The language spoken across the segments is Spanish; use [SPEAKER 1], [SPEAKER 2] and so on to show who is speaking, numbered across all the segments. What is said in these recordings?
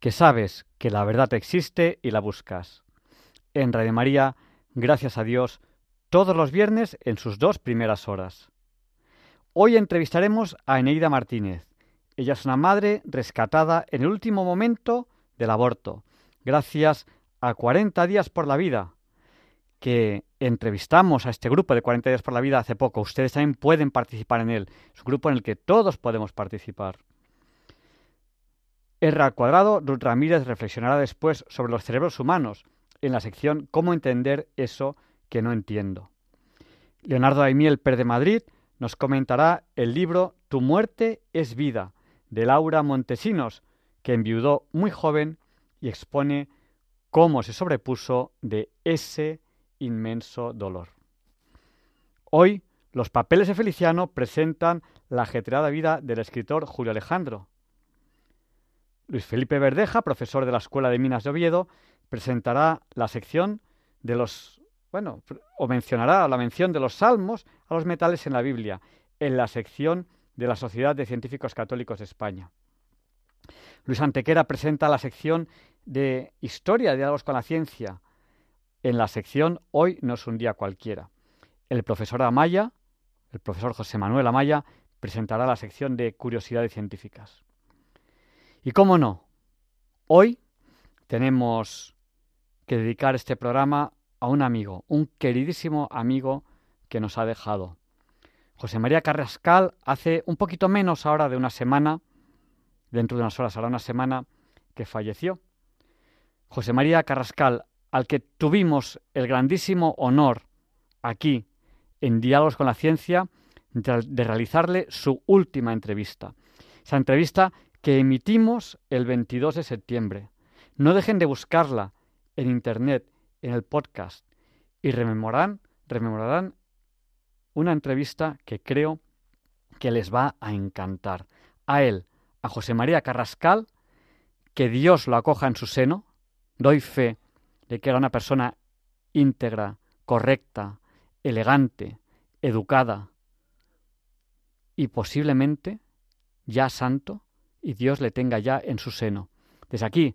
[SPEAKER 1] que sabes que la verdad existe y la buscas. En Radio María, gracias a Dios, todos los viernes en sus dos primeras horas. Hoy entrevistaremos a Eneida Martínez. Ella es una madre rescatada en el último momento del aborto, gracias a 40 días por la vida, que entrevistamos a este grupo de 40 días por la vida hace poco. Ustedes también pueden participar en él. Es un grupo en el que todos podemos participar. R al cuadrado, Ruth Ramírez reflexionará después sobre los cerebros humanos en la sección Cómo entender eso que no entiendo. Leonardo Daimiel Per de Madrid nos comentará el libro Tu muerte es vida de Laura Montesinos, que enviudó muy joven y expone cómo se sobrepuso de ese inmenso dolor. Hoy, los papeles de Feliciano presentan la ajetreada vida del escritor Julio Alejandro. Luis Felipe Verdeja, profesor de la Escuela de Minas de Oviedo, presentará la sección de los, bueno, o mencionará la mención de los salmos a los metales en la Biblia, en la sección de la Sociedad de Científicos Católicos de España. Luis Antequera presenta la sección de Historia de Diálogos con la Ciencia, en la sección Hoy no es un día cualquiera. El profesor Amaya, el profesor José Manuel Amaya, presentará la sección de Curiosidades Científicas. Y cómo no, hoy tenemos que dedicar este programa a un amigo, un queridísimo amigo que nos ha dejado. José María Carrascal hace un poquito menos ahora de una semana, dentro de unas horas ahora una semana, que falleció. José María Carrascal al que tuvimos el grandísimo honor aquí en Diálogos con la Ciencia de realizarle su última entrevista. Esa entrevista que emitimos el 22 de septiembre. No dejen de buscarla en Internet, en el podcast, y rememorarán, rememorarán una entrevista que creo que les va a encantar. A él, a José María Carrascal, que Dios lo acoja en su seno, doy fe de que era una persona íntegra, correcta, elegante, educada y posiblemente ya santo y Dios le tenga ya en su seno. Desde aquí,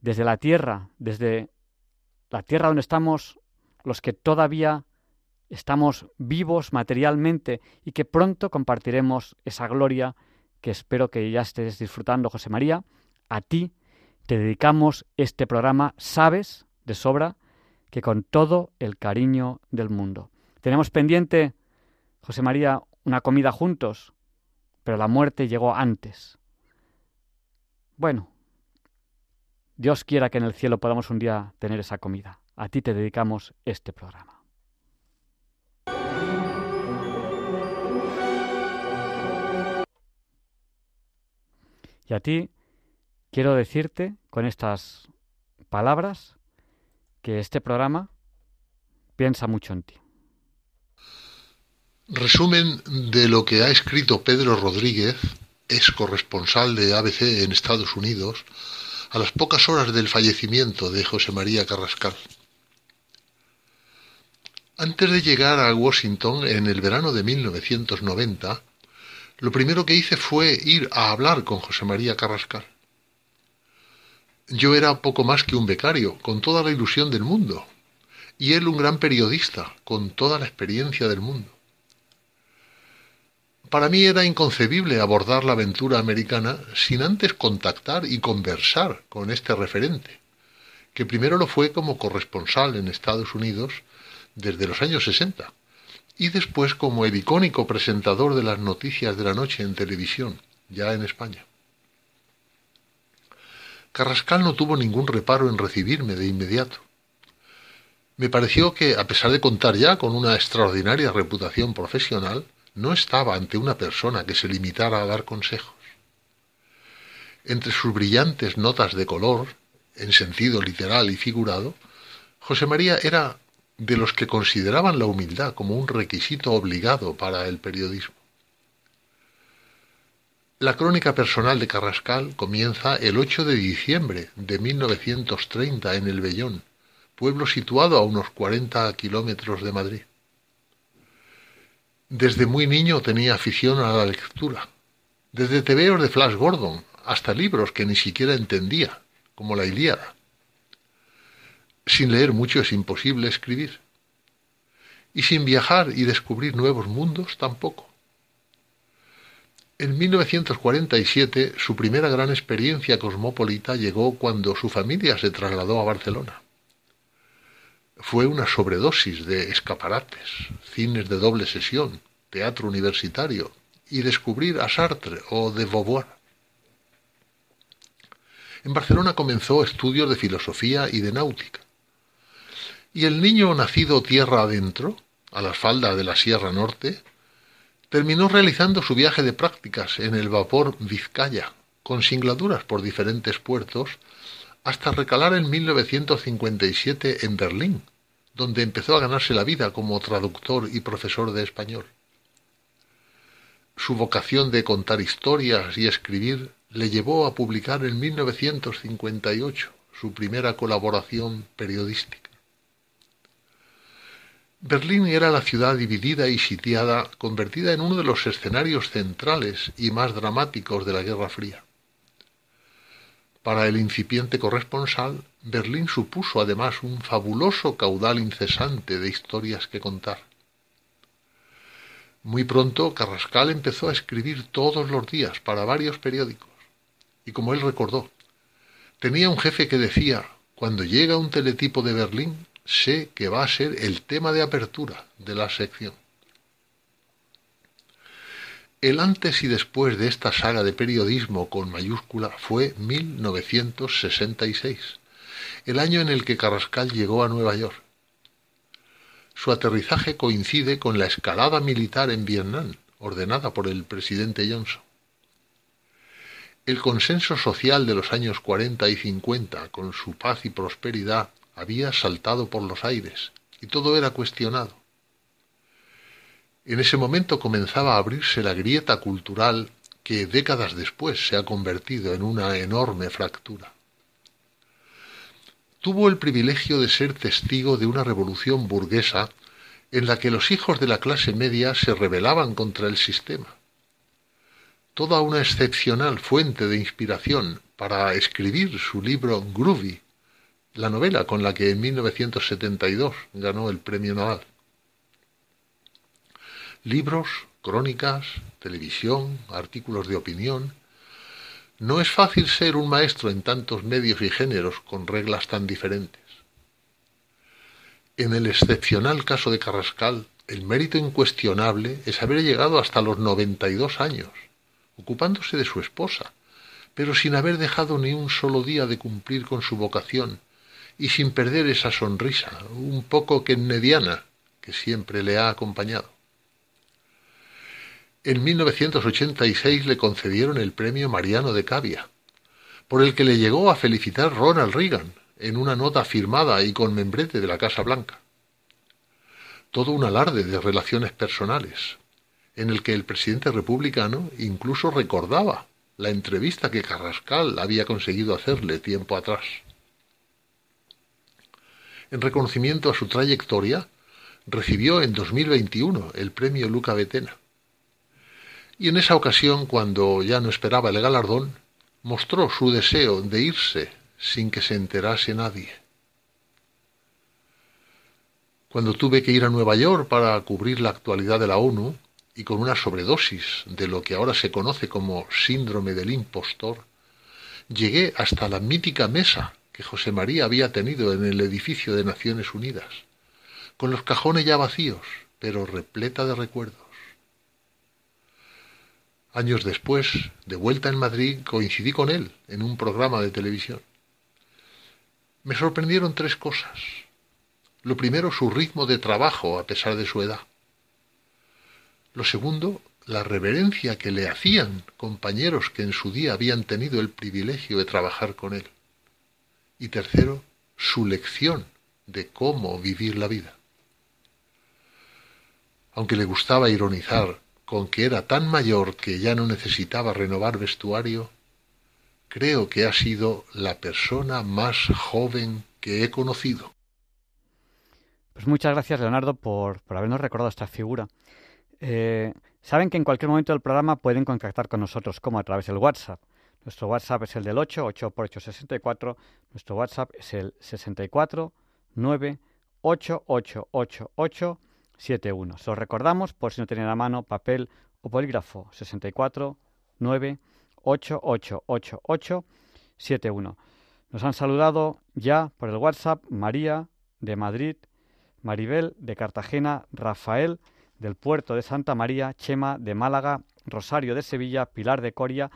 [SPEAKER 1] desde la tierra, desde la tierra donde estamos los que todavía estamos vivos materialmente y que pronto compartiremos esa gloria que espero que ya estés disfrutando, José María, a ti te dedicamos este programa, sabes de sobra que con todo el cariño del mundo. Tenemos pendiente, José María, una comida juntos, pero la muerte llegó antes. Bueno, Dios quiera que en el cielo podamos un día tener esa comida. A ti te dedicamos este programa. Y a ti quiero decirte con estas palabras que este programa piensa mucho en ti.
[SPEAKER 2] Resumen de lo que ha escrito Pedro Rodríguez, ex corresponsal de ABC en Estados Unidos, a las pocas horas del fallecimiento de José María Carrascal. Antes de llegar a Washington en el verano de 1990, lo primero que hice fue ir a hablar con José María Carrascal. Yo era poco más que un becario, con toda la ilusión del mundo, y él un gran periodista, con toda la experiencia del mundo. Para mí era inconcebible abordar la aventura americana sin antes contactar y conversar con este referente, que primero lo fue como corresponsal en Estados Unidos desde los años 60 y después como el icónico presentador de las noticias de la noche en televisión, ya en España. Carrascal no tuvo ningún reparo en recibirme de inmediato. Me pareció que, a pesar de contar ya con una extraordinaria reputación profesional, no estaba ante una persona que se limitara a dar consejos. Entre sus brillantes notas de color, en sentido literal y figurado, José María era de los que consideraban la humildad como un requisito obligado para el periodismo. La crónica personal de Carrascal comienza el 8 de diciembre de 1930 en El Bellón, pueblo situado a unos 40 kilómetros de Madrid. Desde muy niño tenía afición a la lectura, desde tebeos de Flash Gordon hasta libros que ni siquiera entendía, como la Ilíada. Sin leer mucho es imposible escribir. Y sin viajar y descubrir nuevos mundos tampoco. En 1947 su primera gran experiencia cosmopolita llegó cuando su familia se trasladó a Barcelona. Fue una sobredosis de escaparates, cines de doble sesión, teatro universitario y descubrir a Sartre o de Beauvoir. En Barcelona comenzó estudios de filosofía y de náutica. Y el niño nacido tierra adentro, a la falda de la Sierra Norte, terminó realizando su viaje de prácticas en el vapor Vizcaya, con singladuras por diferentes puertos, hasta recalar en 1957 en Berlín, donde empezó a ganarse la vida como traductor y profesor de español. Su vocación de contar historias y escribir le llevó a publicar en 1958 su primera colaboración periodística. Berlín era la ciudad dividida y sitiada, convertida en uno de los escenarios centrales y más dramáticos de la Guerra Fría. Para el incipiente corresponsal, Berlín supuso además un fabuloso caudal incesante de historias que contar. Muy pronto Carrascal empezó a escribir todos los días para varios periódicos. Y como él recordó, tenía un jefe que decía, cuando llega un teletipo de Berlín, sé que va a ser el tema de apertura de la sección. El antes y después de esta saga de periodismo con mayúscula fue 1966, el año en el que Carrascal llegó a Nueva York. Su aterrizaje coincide con la escalada militar en Vietnam, ordenada por el presidente Johnson. El consenso social de los años 40 y 50, con su paz y prosperidad, había saltado por los aires y todo era cuestionado. En ese momento comenzaba a abrirse la grieta cultural que décadas después se ha convertido en una enorme fractura. Tuvo el privilegio de ser testigo de una revolución burguesa en la que los hijos de la clase media se rebelaban contra el sistema. Toda una excepcional fuente de inspiración para escribir su libro Groovy, la novela con la que en 1972 ganó el premio Nobel. Libros, crónicas, televisión, artículos de opinión. No es fácil ser un maestro en tantos medios y géneros con reglas tan diferentes. En el excepcional caso de Carrascal, el mérito incuestionable es haber llegado hasta los 92 años, ocupándose de su esposa, pero sin haber dejado ni un solo día de cumplir con su vocación y sin perder esa sonrisa, un poco kennediana, que siempre le ha acompañado. En 1986 le concedieron el premio Mariano de Cavia, por el que le llegó a felicitar Ronald Reagan en una nota firmada y con membrete de la Casa Blanca. Todo un alarde de relaciones personales, en el que el presidente republicano incluso recordaba la entrevista que Carrascal había conseguido hacerle tiempo atrás. En reconocimiento a su trayectoria, recibió en 2021 el premio Luca Betena. Y en esa ocasión, cuando ya no esperaba el galardón, mostró su deseo de irse sin que se enterase nadie. Cuando tuve que ir a Nueva York para cubrir la actualidad de la ONU, y con una sobredosis de lo que ahora se conoce como síndrome del impostor, llegué hasta la mítica mesa que José María había tenido en el edificio de Naciones Unidas, con los cajones ya vacíos, pero repleta de recuerdos. Años después, de vuelta en Madrid, coincidí con él en un programa de televisión. Me sorprendieron tres cosas. Lo primero, su ritmo de trabajo a pesar de su edad. Lo segundo, la reverencia que le hacían compañeros que en su día habían tenido el privilegio de trabajar con él. Y tercero, su lección de cómo vivir la vida. Aunque le gustaba ironizar con que era tan mayor que ya no necesitaba renovar vestuario, creo que ha sido la persona más joven que he conocido.
[SPEAKER 1] Pues muchas gracias, Leonardo, por, por habernos recordado esta figura. Eh, saben que en cualquier momento del programa pueden contactar con nosotros, como a través del WhatsApp. Nuestro WhatsApp es el del 8, 8 por 8, 64. Nuestro WhatsApp es el 64 9 8 8 8 8 7 1. Se lo recordamos por si no tienen a mano papel o polígrafo. 64 9 8 8 8 8 7 1. Nos han saludado ya por el WhatsApp María de Madrid, Maribel de Cartagena, Rafael del puerto de Santa María, Chema de Málaga, Rosario de Sevilla, Pilar de Coria,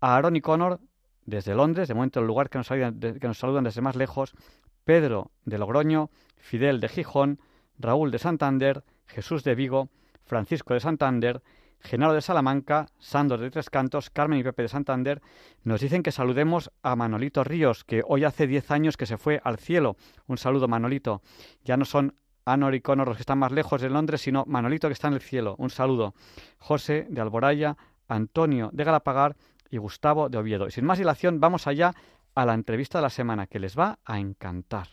[SPEAKER 1] Aaron y Connor desde Londres, de momento el lugar que nos, que nos saludan desde más lejos, Pedro de Logroño, Fidel de Gijón, Raúl de Santander, Jesús de Vigo, Francisco de Santander, Genaro de Salamanca, Sandor de Tres Cantos, Carmen y Pepe de Santander, nos dicen que saludemos a Manolito Ríos, que hoy hace diez años que se fue al cielo. Un saludo, Manolito. Ya no son Anor y Conor los que están más lejos de Londres, sino Manolito que está en el cielo. Un saludo. José de Alboraya, Antonio de Galapagar y Gustavo de Oviedo. Y sin más dilación, vamos allá a la entrevista de la semana, que les va a encantar.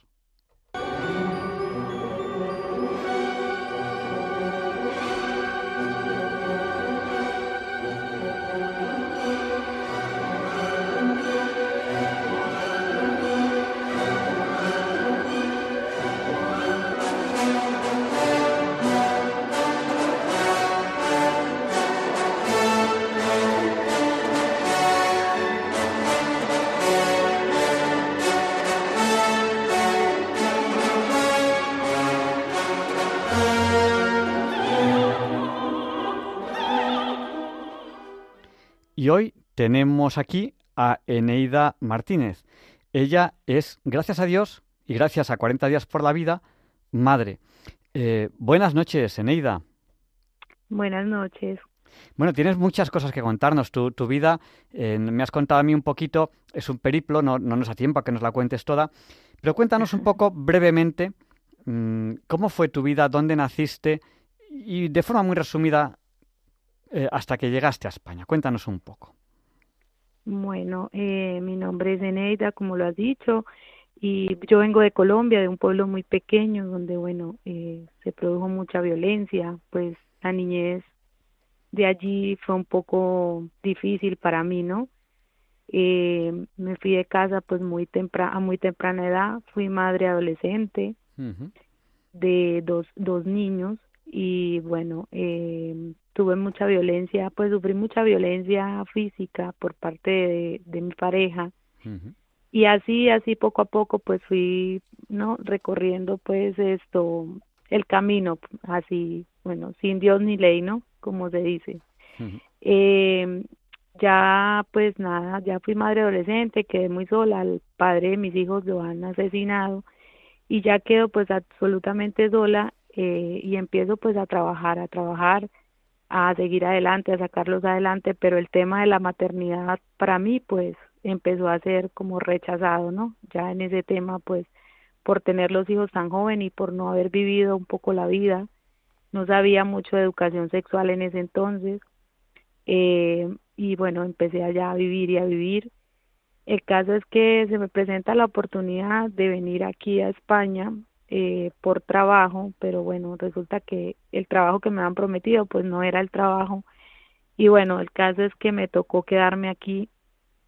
[SPEAKER 1] Y hoy tenemos aquí a Eneida Martínez. Ella es, gracias a Dios y gracias a 40 días por la vida, madre. Eh, buenas noches, Eneida.
[SPEAKER 3] Buenas noches.
[SPEAKER 1] Bueno, tienes muchas cosas que contarnos. Tu, tu vida, eh, me has contado a mí un poquito, es un periplo, no, no nos da tiempo a que nos la cuentes toda, pero cuéntanos un poco brevemente mm, cómo fue tu vida, dónde naciste y de forma muy resumida eh, hasta que llegaste a España. Cuéntanos un poco.
[SPEAKER 3] Bueno, eh, mi nombre es Eneida, como lo has dicho, y yo vengo de Colombia, de un pueblo muy pequeño donde, bueno, eh, se produjo mucha violencia, pues la niñez de allí fue un poco difícil para mí, ¿no? Eh, me fui de casa pues muy temprana, a muy temprana edad, fui madre adolescente de dos, dos niños y bueno, eh, tuve mucha violencia, pues sufrí mucha violencia física por parte de, de mi pareja. Y así, así poco a poco, pues fui, ¿no? Recorriendo, pues, esto, el camino, así, bueno, sin Dios ni ley, ¿no? Como se dice. eh, ya, pues nada, ya fui madre adolescente, quedé muy sola, el padre de mis hijos lo han asesinado y ya quedo pues absolutamente sola eh, y empiezo pues a trabajar, a trabajar a seguir adelante, a sacarlos adelante, pero el tema de la maternidad para mí pues empezó a ser como rechazado, ¿no? Ya en ese tema pues por tener los hijos tan joven y por no haber vivido un poco la vida, no sabía mucho de educación sexual en ese entonces, eh, y bueno, empecé allá a vivir y a vivir. El caso es que se me presenta la oportunidad de venir aquí a España eh, por trabajo, pero bueno, resulta que el trabajo que me han prometido pues no era el trabajo y bueno, el caso es que me tocó quedarme aquí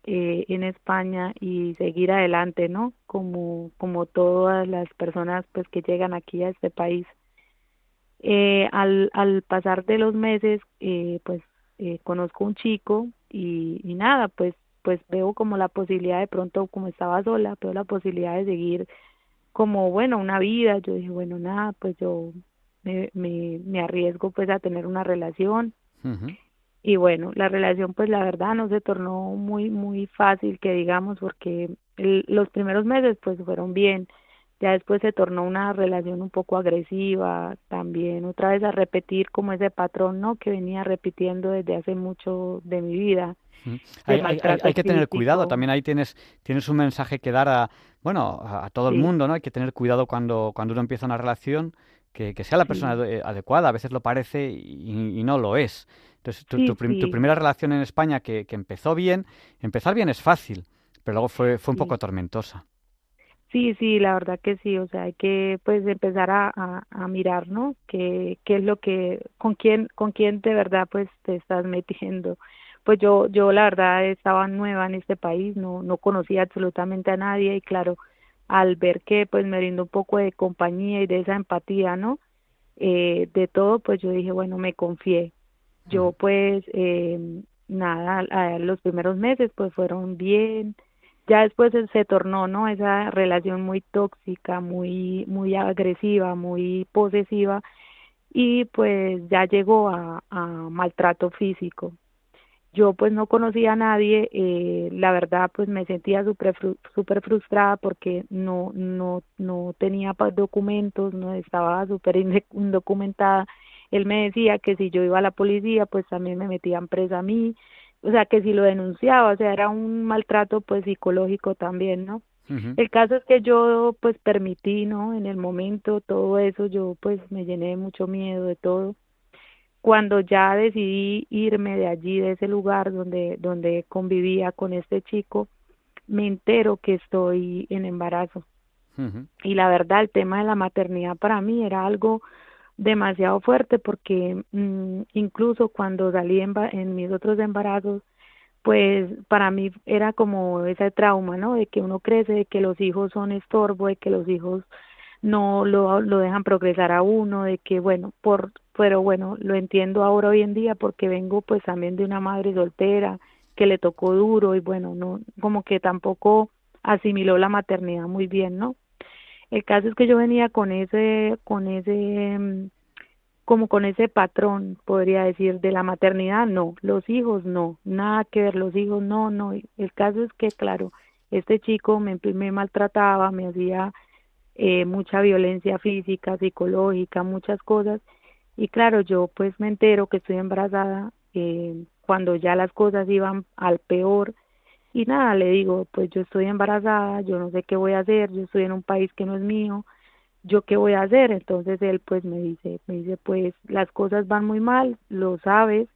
[SPEAKER 3] eh, en España y seguir adelante, ¿no? Como, como todas las personas pues que llegan aquí a este país. Eh, al, al pasar de los meses, eh, pues eh, conozco un chico y, y nada, pues pues veo como la posibilidad de pronto, como estaba sola, veo la posibilidad de seguir como, bueno, una vida. Yo dije, bueno, nada, pues yo me, me, me arriesgo pues a tener una relación. Y bueno, la relación pues la verdad no se tornó muy, muy fácil que digamos porque los primeros meses pues fueron bien ya después se tornó una relación un poco agresiva, también otra vez a repetir como ese patrón, ¿no? Que venía repitiendo desde hace mucho de mi vida.
[SPEAKER 1] Hay, hay, que tener cuidado, también ahí tienes, tienes un mensaje que dar a, bueno, a, todo el mundo, ¿no? Hay que tener cuidado cuando, cuando uno empieza una relación, que, que sea la persona adecuada, a veces lo parece y, no lo es. Entonces, tu, tu, tu, primera relación en España que, que empezó bien, empezar bien es fácil, pero luego fue, fue un poco tormentosa.
[SPEAKER 3] Sí, sí, la verdad que sí, o sea, hay que pues empezar a, a, mirar, ¿no? ¿Qué, qué es lo que, con quién, con quién de verdad pues te estás metiendo. Pues yo, yo la verdad estaba nueva en este país, no, no conocía absolutamente a nadie y claro, al ver que pues me brindó un poco de compañía y de esa empatía, ¿no? Eh, de todo, pues yo dije, bueno, me confié. Yo pues, eh, nada, a los primeros meses pues fueron bien, ya después se tornó no esa relación muy tóxica muy muy agresiva muy posesiva y pues ya llegó a, maltrato físico. Yo pues no conocía a nadie eh, la verdad pues me sentía súper super frustrada porque no no no tenía documentos no estaba súper indocumentada. Él me decía que si yo iba a la policía pues también me metían presa a mí o sea, que si lo denunciaba, o sea, era un maltrato pues psicológico también, ¿no? El caso es que yo pues permití, ¿no? En el momento todo eso, yo pues me llené de mucho miedo de todo. Cuando ya decidí irme de allí, de ese lugar donde, donde convivía con este chico, me entero que estoy en embarazo. Y la verdad, el tema de la maternidad para mí era algo demasiado fuerte porque mm, incluso cuando salí en, en mis otros embarazos, pues para mí era como ese trauma, ¿no? De que uno crece, de que los hijos son estorbo, de que los hijos no lo, lo dejan progresar a uno, de que bueno, por, pero bueno, lo entiendo ahora hoy en día porque vengo pues también de una madre soltera que le tocó duro y bueno, no, como que tampoco asimiló la maternidad muy bien, ¿no? El caso es que yo venía con ese, con ese, mm, como con ese patrón, podría decir, de la maternidad, no, los hijos no, nada que ver, los hijos no, no. El caso es que, claro, este chico me, maltrataba, me hacía eh, mucha violencia física, psicológica, muchas cosas. Y claro, yo pues me entero que estoy embarazada eh, cuando ya las cosas iban al peor y nada, le digo, pues yo estoy embarazada, yo no sé qué voy a hacer, yo estoy en un país que no es mío, yo qué voy a hacer. Entonces él pues me dice, me dice, pues las cosas van muy mal, lo sabes,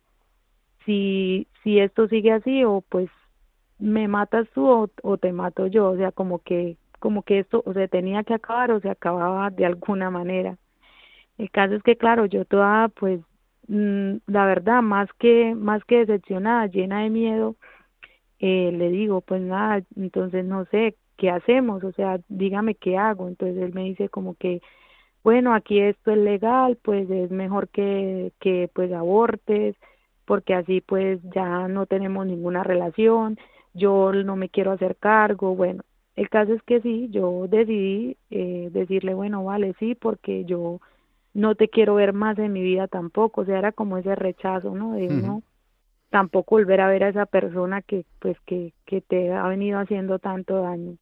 [SPEAKER 3] si, si esto sigue así o pues me matas tú o, o te mato yo, o sea, como que, como que esto, o sea, tenía que acabar o se acababa de alguna manera. El caso es que claro, yo toda pues mm, la verdad más que más que decepcionada, llena de miedo, eh, le digo, pues nada, entonces no sé, ¿qué hacemos? O sea, dígame qué hago. Entonces él me dice como que, bueno, aquí esto es legal, pues es mejor que, que pues abortes, porque así pues ya no tenemos ninguna relación, yo no me quiero hacer cargo, bueno, el caso es que sí, yo decidí eh, decirle, bueno, vale, sí, porque yo no te quiero ver más en mi vida tampoco, o sea, era como ese rechazo, ¿no? De uno tampoco volver a ver a esa persona que pues que, que te ha venido haciendo tanto daño.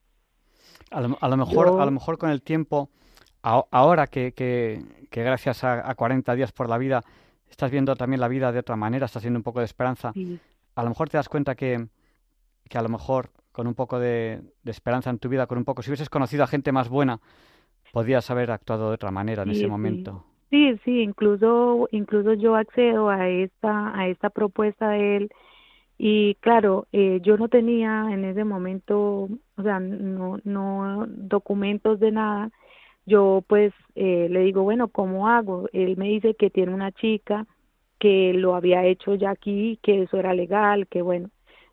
[SPEAKER 1] A lo, a lo mejor a lo mejor con el tiempo ahora que, que, que gracias a, a, 40 días por la vida estás viendo también la vida de otra manera, estás haciendo un poco de esperanza, a lo mejor te das cuenta que, que a lo mejor con un poco de, de, esperanza en tu vida, con un poco, si hubieses conocido a gente más buena, podías haber actuado de otra manera en ese momento.
[SPEAKER 3] Sí, sí, incluso, incluso yo accedo a esta, a esta propuesta de él y claro, eh, yo no tenía en ese momento, o sea, no, no documentos de nada. Yo pues eh, le digo, bueno, ¿cómo hago? Él me dice que tiene una chica que lo había hecho ya aquí, que eso era legal, que bueno,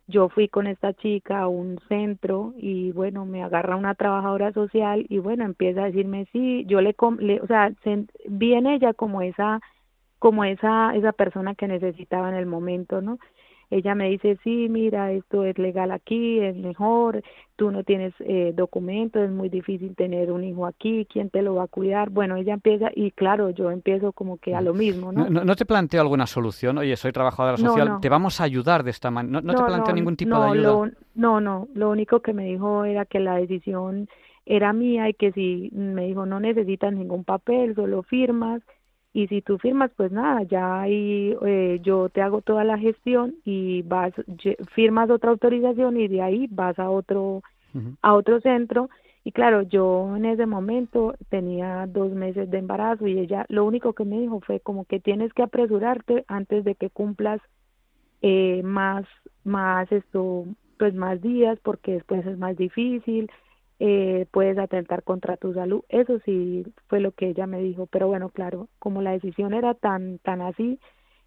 [SPEAKER 3] yo fui con esta chica a un centro y bueno, me agarra una trabajadora social y bueno, empieza a decirme sí, yo le, le o sea, vi en ella como esa como esa esa persona que necesitaba en el momento, ¿no? Ella me dice, sí, mira, esto es legal aquí, es mejor, tú no tienes eh, documentos, es muy difícil tener un hijo aquí, ¿quién te lo va a cuidar? Bueno, ella empieza, y claro, yo empiezo como que a lo mismo, ¿no?
[SPEAKER 1] ¿No, te planteo alguna solución? Oye, soy trabajadora social, te vamos a ayudar de esta manera. ¿No, te planteo ningún tipo de ayuda?
[SPEAKER 3] no, no, lo único que me dijo era que la decisión era mía y que si me dijo no necesitas ningún papel, solo firmas y si tú firmas pues nada, ya ahí eh, yo te hago toda la gestión y vas firmas otra autorización y de ahí vas a otro a otro centro. Y claro, yo en ese momento tenía dos meses de embarazo y ella lo único que me dijo fue como que tienes que apresurarte antes de que cumplas eh, más más esto pues más días porque después es más difícil eh, puedes atentar contra tu salud. Eso sí fue lo que ella me dijo, pero bueno, claro, como la decisión era tan, tan así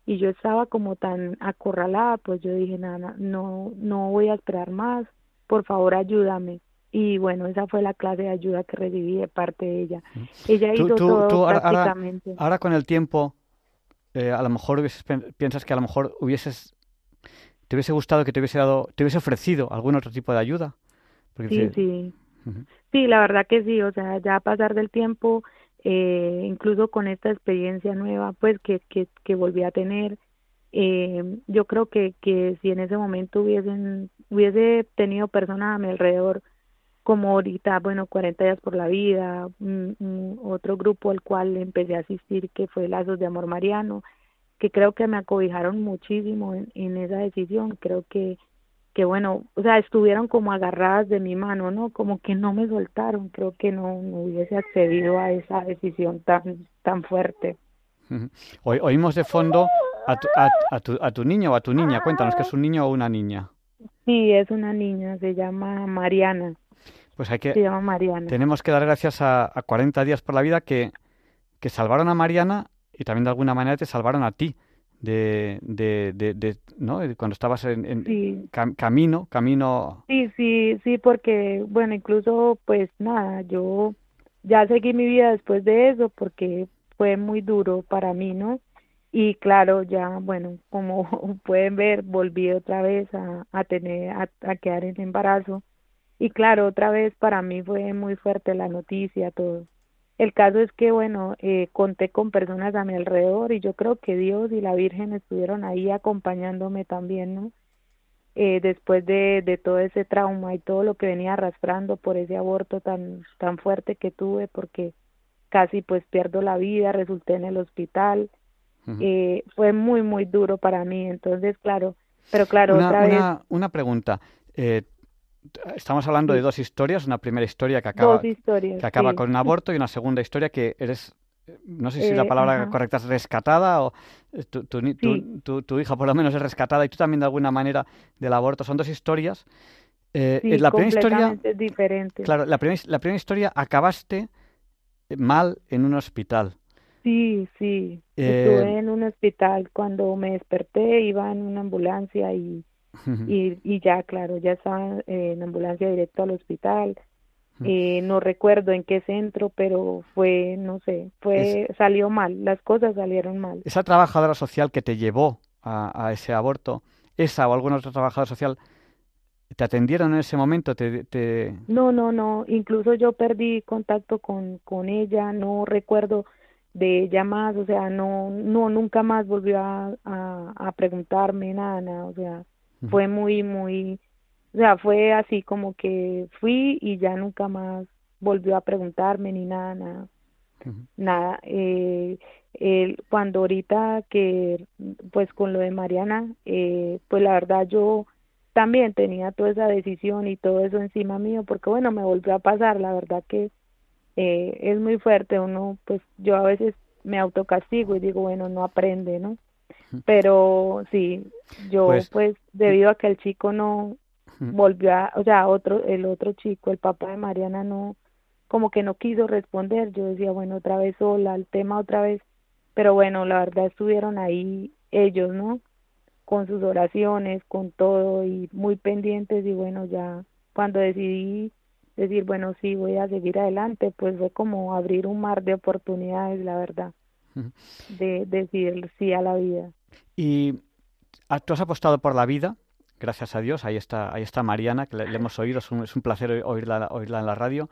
[SPEAKER 3] y yo estaba como tan acorralada, pues yo dije, nada, no, no voy a esperar más, por favor ayúdame. Y bueno, esa fue la clase de ayuda que recibí de parte de ella. Ella hizo todo prácticamente.
[SPEAKER 1] Ahora, con el tiempo, eh, a lo mejor piensas que a lo mejor hubieses, te hubiese gustado que te hubiese dado, te hubiese ofrecido algún otro tipo de ayuda.
[SPEAKER 3] sí, sí. Sí, la verdad que sí, o sea, ya a pasar del tiempo, eh, incluso con esta experiencia nueva, pues que, que, que volví a tener, eh, yo creo que, que si en ese momento hubiesen, hubiese tenido personas a mi alrededor, como ahorita, bueno, 40 días por la vida, otro grupo al cual empecé a asistir que fue Lazos de Amor Mariano, que creo que me acobijaron muchísimo en, en esa decisión, creo que que bueno, o sea, estuvieron como agarradas de mi mano, ¿no? Como que no me soltaron, creo que no, hubiese accedido a esa decisión tan, tan fuerte.
[SPEAKER 1] oímos de fondo a tu, a, tu, a tu niño o a tu niña, cuéntanos que es un niño o una niña.
[SPEAKER 3] Sí, es una niña, se llama Mariana.
[SPEAKER 1] Pues hay que...
[SPEAKER 3] Se llama Mariana.
[SPEAKER 1] Tenemos que dar gracias a, a 40 días por la vida que, que salvaron a Mariana y también de alguna manera te salvaron a ti de, de, de, ¿no? cuando estabas en, camino, camino.
[SPEAKER 3] Sí, sí, sí, porque, bueno, incluso, pues nada, yo ya seguí mi vida después de eso porque fue muy duro para mí, ¿no? Y claro, ya, bueno, como pueden ver, volví otra vez a, a tener, a, a quedar en embarazo. Y claro, otra vez para mí fue muy fuerte la noticia, todo. El caso es que, bueno, eh, conté con personas a mi alrededor y yo creo que Dios y la Virgen estuvieron ahí acompañándome también, ¿no? Eh, después de, de todo ese trauma y todo lo que venía arrastrando por ese aborto tan, tan fuerte que tuve, porque casi pues pierdo la vida, resulté en el hospital, eh, fue muy, muy duro para mí. Entonces, claro, pero claro, otra vez...
[SPEAKER 1] Una pregunta. Eh, estamos hablando de dos historias, una primera historia que acaba, que acaba con un aborto y una segunda historia que eres, no sé si la eh, palabra correcta es rescatada o eh, tu, tu, tu, hija por lo menos es rescatada y tú también de alguna manera del aborto. Son dos historias.
[SPEAKER 3] Eh, la primera historia, diferente.
[SPEAKER 1] Claro, la primera, la primera historia acabaste mal en un hospital.
[SPEAKER 3] Sí, sí. Estuve en un hospital cuando me desperté, iba en una ambulancia y y, y ya, claro, ya estaba en ambulancia directo al hospital. Eh, no recuerdo en qué centro, pero fue, no sé, fue salió mal, las cosas salieron mal.
[SPEAKER 1] Esa trabajadora social que te llevó a, a ese aborto, esa o alguna otra trabajadora social, ¿te atendieron en ese momento? Te, te...
[SPEAKER 3] No, no, no, incluso yo perdí contacto con, con ella, no recuerdo de ella más, o sea, no, no, nunca más volvió a, a, a preguntarme nada, nada, o sea, fue muy, muy, o sea, fue así como que fui y ya nunca más volvió a preguntarme ni nada, nada. Nada, eh, cuando ahorita que, pues con lo de Mariana, eh, pues la verdad yo también tenía toda esa decisión y todo eso encima mío, porque bueno, me volvió a pasar, la verdad que eh, es muy fuerte, uno, pues yo a veces me autocastigo y digo, bueno, no aprende, ¿no? Pero sí, yo pues, pues, debido a que el chico no volvió a, o sea, otro, el otro chico, el papá de Mariana no, como que no quiso responder, yo decía, bueno, otra vez sola, el tema otra vez, pero bueno, la verdad estuvieron ahí ellos, ¿no? Con sus oraciones, con todo y muy pendientes y bueno, ya cuando decidí decir, bueno, sí, voy a seguir adelante, pues fue como abrir un mar de oportunidades, la verdad, de decir sí a la vida.
[SPEAKER 1] Y tú has apostado por la vida, gracias a Dios, ahí está, ahí está Mariana, que le, hemos oído, es un, es un placer oírla, oírla en la radio.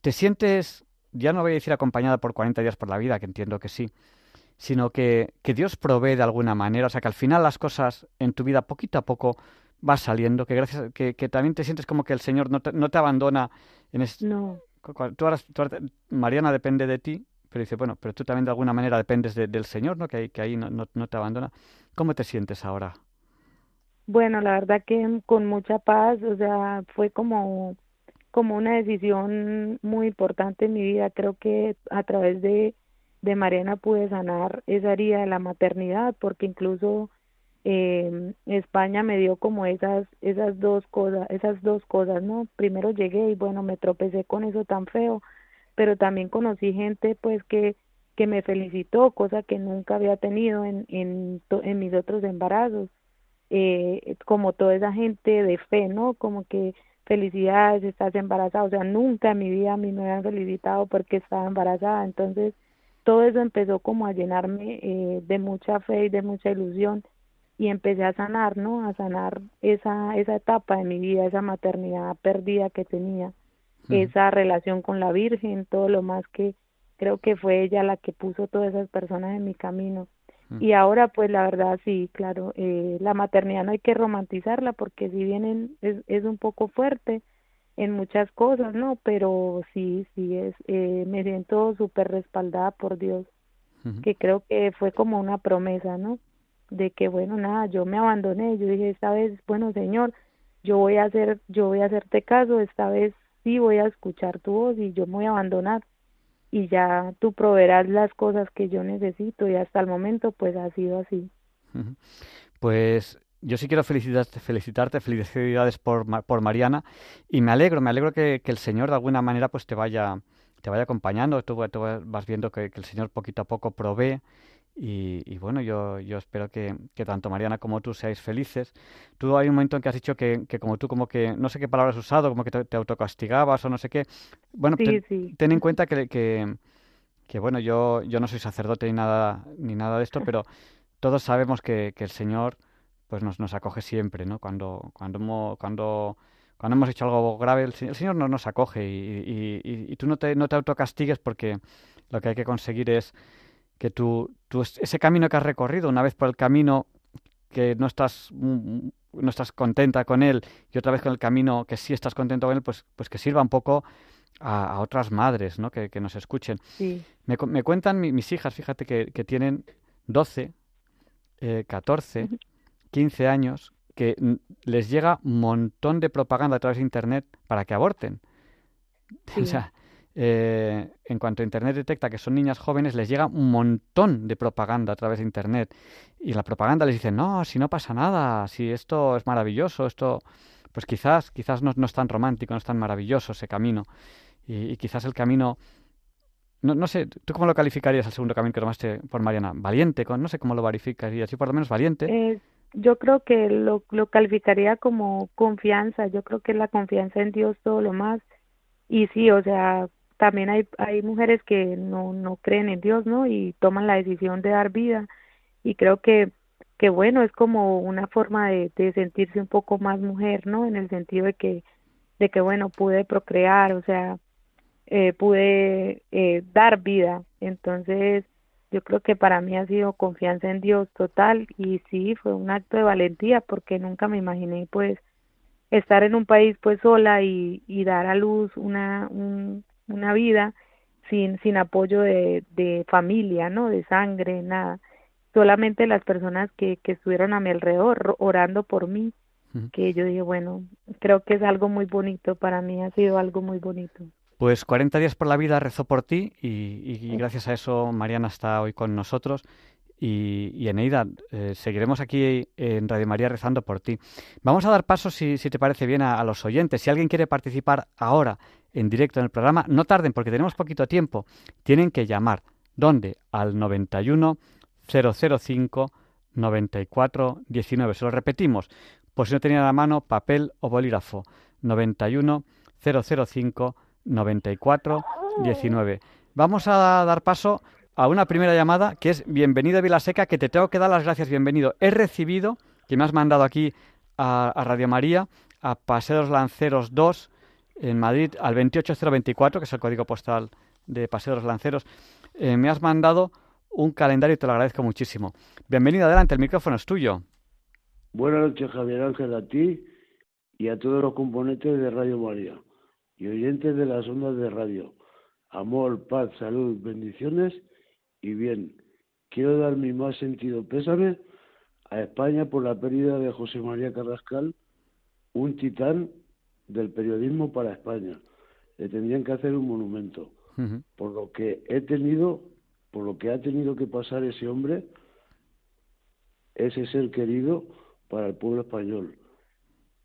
[SPEAKER 1] ¿Te sientes, ya no voy a decir acompañada por 40 días por la vida, que entiendo que sí, sino que, que Dios provee de alguna manera, o sea, que al final las cosas en tu vida poquito a poco vas saliendo, que gracias, que, que también te sientes como que el Señor no te, no te abandona en este...
[SPEAKER 3] No.
[SPEAKER 1] Tú ahora, Mariana depende de ti, pero dice, bueno, pero tú también de alguna manera dependes del Señor, ¿no? Que ahí, no, no, no te abandona. ¿Cómo te sientes ahora?
[SPEAKER 3] Bueno, la verdad que con mucha paz, o sea, fue como, como una decisión muy importante en mi vida. Creo que a través de, de Mariana pude sanar esa herida de la maternidad, porque incluso eh, España me dio como esas, esas dos cosas, esas dos cosas, ¿no? Primero llegué y bueno, me tropecé con eso tan feo, pero también conocí gente pues que, que me felicitó, cosa que nunca había tenido en, en, en mis otros embarazos eh, como toda esa gente de fe, ¿no? Como que felicidades, estás embarazada, o sea, nunca en mi vida a mí me habían felicitado porque estaba embarazada, entonces todo eso empezó como a llenarme eh, de mucha fe y de mucha ilusión y empecé a sanar, ¿no? A sanar esa, esa etapa de mi vida, esa maternidad perdida que tenía, esa relación con la Virgen, todo lo más que creo que fue ella la que puso todas esas personas en mi camino. Y ahora, pues la verdad, sí, claro, eh, la maternidad no hay que romantizarla porque si bien es, es un poco fuerte en muchas cosas, ¿no? Pero sí, sí, es, eh, me siento súper respaldada por Dios, que creo que fue como una promesa, ¿no? De que, bueno, nada, yo me abandoné, yo dije, esta vez, bueno, Señor, yo voy a hacer, yo voy a hacerte caso, esta vez sí voy a escuchar tu voz y yo me voy a abandonar. Y ya tú proveerás las cosas que yo necesito y hasta el momento pues ha sido así.
[SPEAKER 1] Pues yo sí quiero felicitarte, felicitarte felicidades por, por Mariana. Y me alegro, me alegro que, el Señor de alguna manera pues te vaya te vaya acompañando, tú, vas viendo que, que, el Señor poquito a poco provee y, bueno, yo, yo espero que, tanto Mariana como tú seáis felices. Tú hay un momento en que has dicho que, como tú, como que, no sé qué palabras has usado, como que te, autocastigabas o no sé qué. Bueno, ten en cuenta que, que, bueno, yo, yo no soy sacerdote ni nada, ni nada de esto, pero todos sabemos que, el Señor pues nos, nos acoge siempre, ¿no? Cuando, cuando, hemos, cuando, cuando hemos hecho algo grave, el, Señor nos, nos acoge y, y, y, tú no te, no te autocastigues porque lo que hay que conseguir es que tú, ese camino que has recorrido, una vez por el camino que no estás no estás contenta con él y otra vez con el camino que sí estás contento con él, pues, pues que sirva un poco a, otras madres, ¿no? Que, nos escuchen. Me, me, cuentan mis hijas, fíjate, que, que tienen 12, eh, 14, 15 años, que les llega un montón de propaganda a través de Internet para que aborten. O sea, eh, en cuanto Internet detecta que son niñas jóvenes, les llega un montón de propaganda a través de Internet. Y la propaganda les dice, no, si no pasa nada, si esto es maravilloso, esto, pues quizás, quizás no, es tan romántico, no es tan maravilloso ese camino. Y, quizás el camino, no, no, sé, ¿tú cómo lo calificarías el segundo camino que tomaste por Mariana? ¿Valiente? No sé cómo lo verificarías, yo por lo menos valiente.
[SPEAKER 3] Eh, yo creo que lo, lo calificaría como confianza, yo creo que la confianza en Dios todo lo más. Y sí, o sea, también hay, hay mujeres que no, no creen en Dios, ¿no? Y toman la decisión de dar vida. Y creo que, que bueno, es como una forma de, sentirse un poco más mujer, ¿no? En el sentido de que, de que bueno, pude procrear, o sea, eh, pude eh, dar vida. Entonces, yo creo que para mí ha sido confianza en Dios total y sí, fue un acto de valentía porque nunca me imaginé pues estar en un país pues sola y, y dar a luz una, un, una vida sin, sin apoyo de, de familia, ¿no? De sangre, nada. Solamente las personas que, que estuvieron a mi alrededor orando por mí, que yo dije, bueno, creo que es algo muy bonito, para mí ha sido algo muy bonito.
[SPEAKER 1] Pues 40 días por la vida rezó por ti y, y gracias a eso Mariana está hoy con nosotros y, y Eneida, eh, seguiremos aquí en Radio María rezando por ti. Vamos a dar paso, si, si te parece bien, a, los oyentes. Si alguien quiere participar ahora en directo en el programa, no tarden porque tenemos poquito tiempo. Tienen que llamar. ¿Dónde? Al 91 005 94 19. Se lo repetimos, por si no tenía a la mano papel o bolígrafo. 91 005 94 19. Vamos a dar paso a una primera llamada que es bienvenido Vilaseca, que te tengo que dar las gracias, bienvenido. He recibido, que me has mandado aquí a, Radio María, a Paseo de los Lanceros 2, en Madrid, al 28024, que es el código postal de Paseo de los Lanceros, eh, me has mandado un calendario y te lo agradezco muchísimo. Bienvenido, adelante, el micrófono es tuyo.
[SPEAKER 4] Buenas noches, Javier Ángel, a ti y a todos los componentes de Radio María y oyentes de las ondas de radio. Amor, paz, salud, bendiciones y bien. Quiero dar mi más sentido pésame a España por la pérdida de José María Carrascal, un titán del periodismo para España. Le tendrían que hacer un monumento. Por lo que he tenido, por lo que ha tenido que pasar ese hombre, ese ser querido para el pueblo español.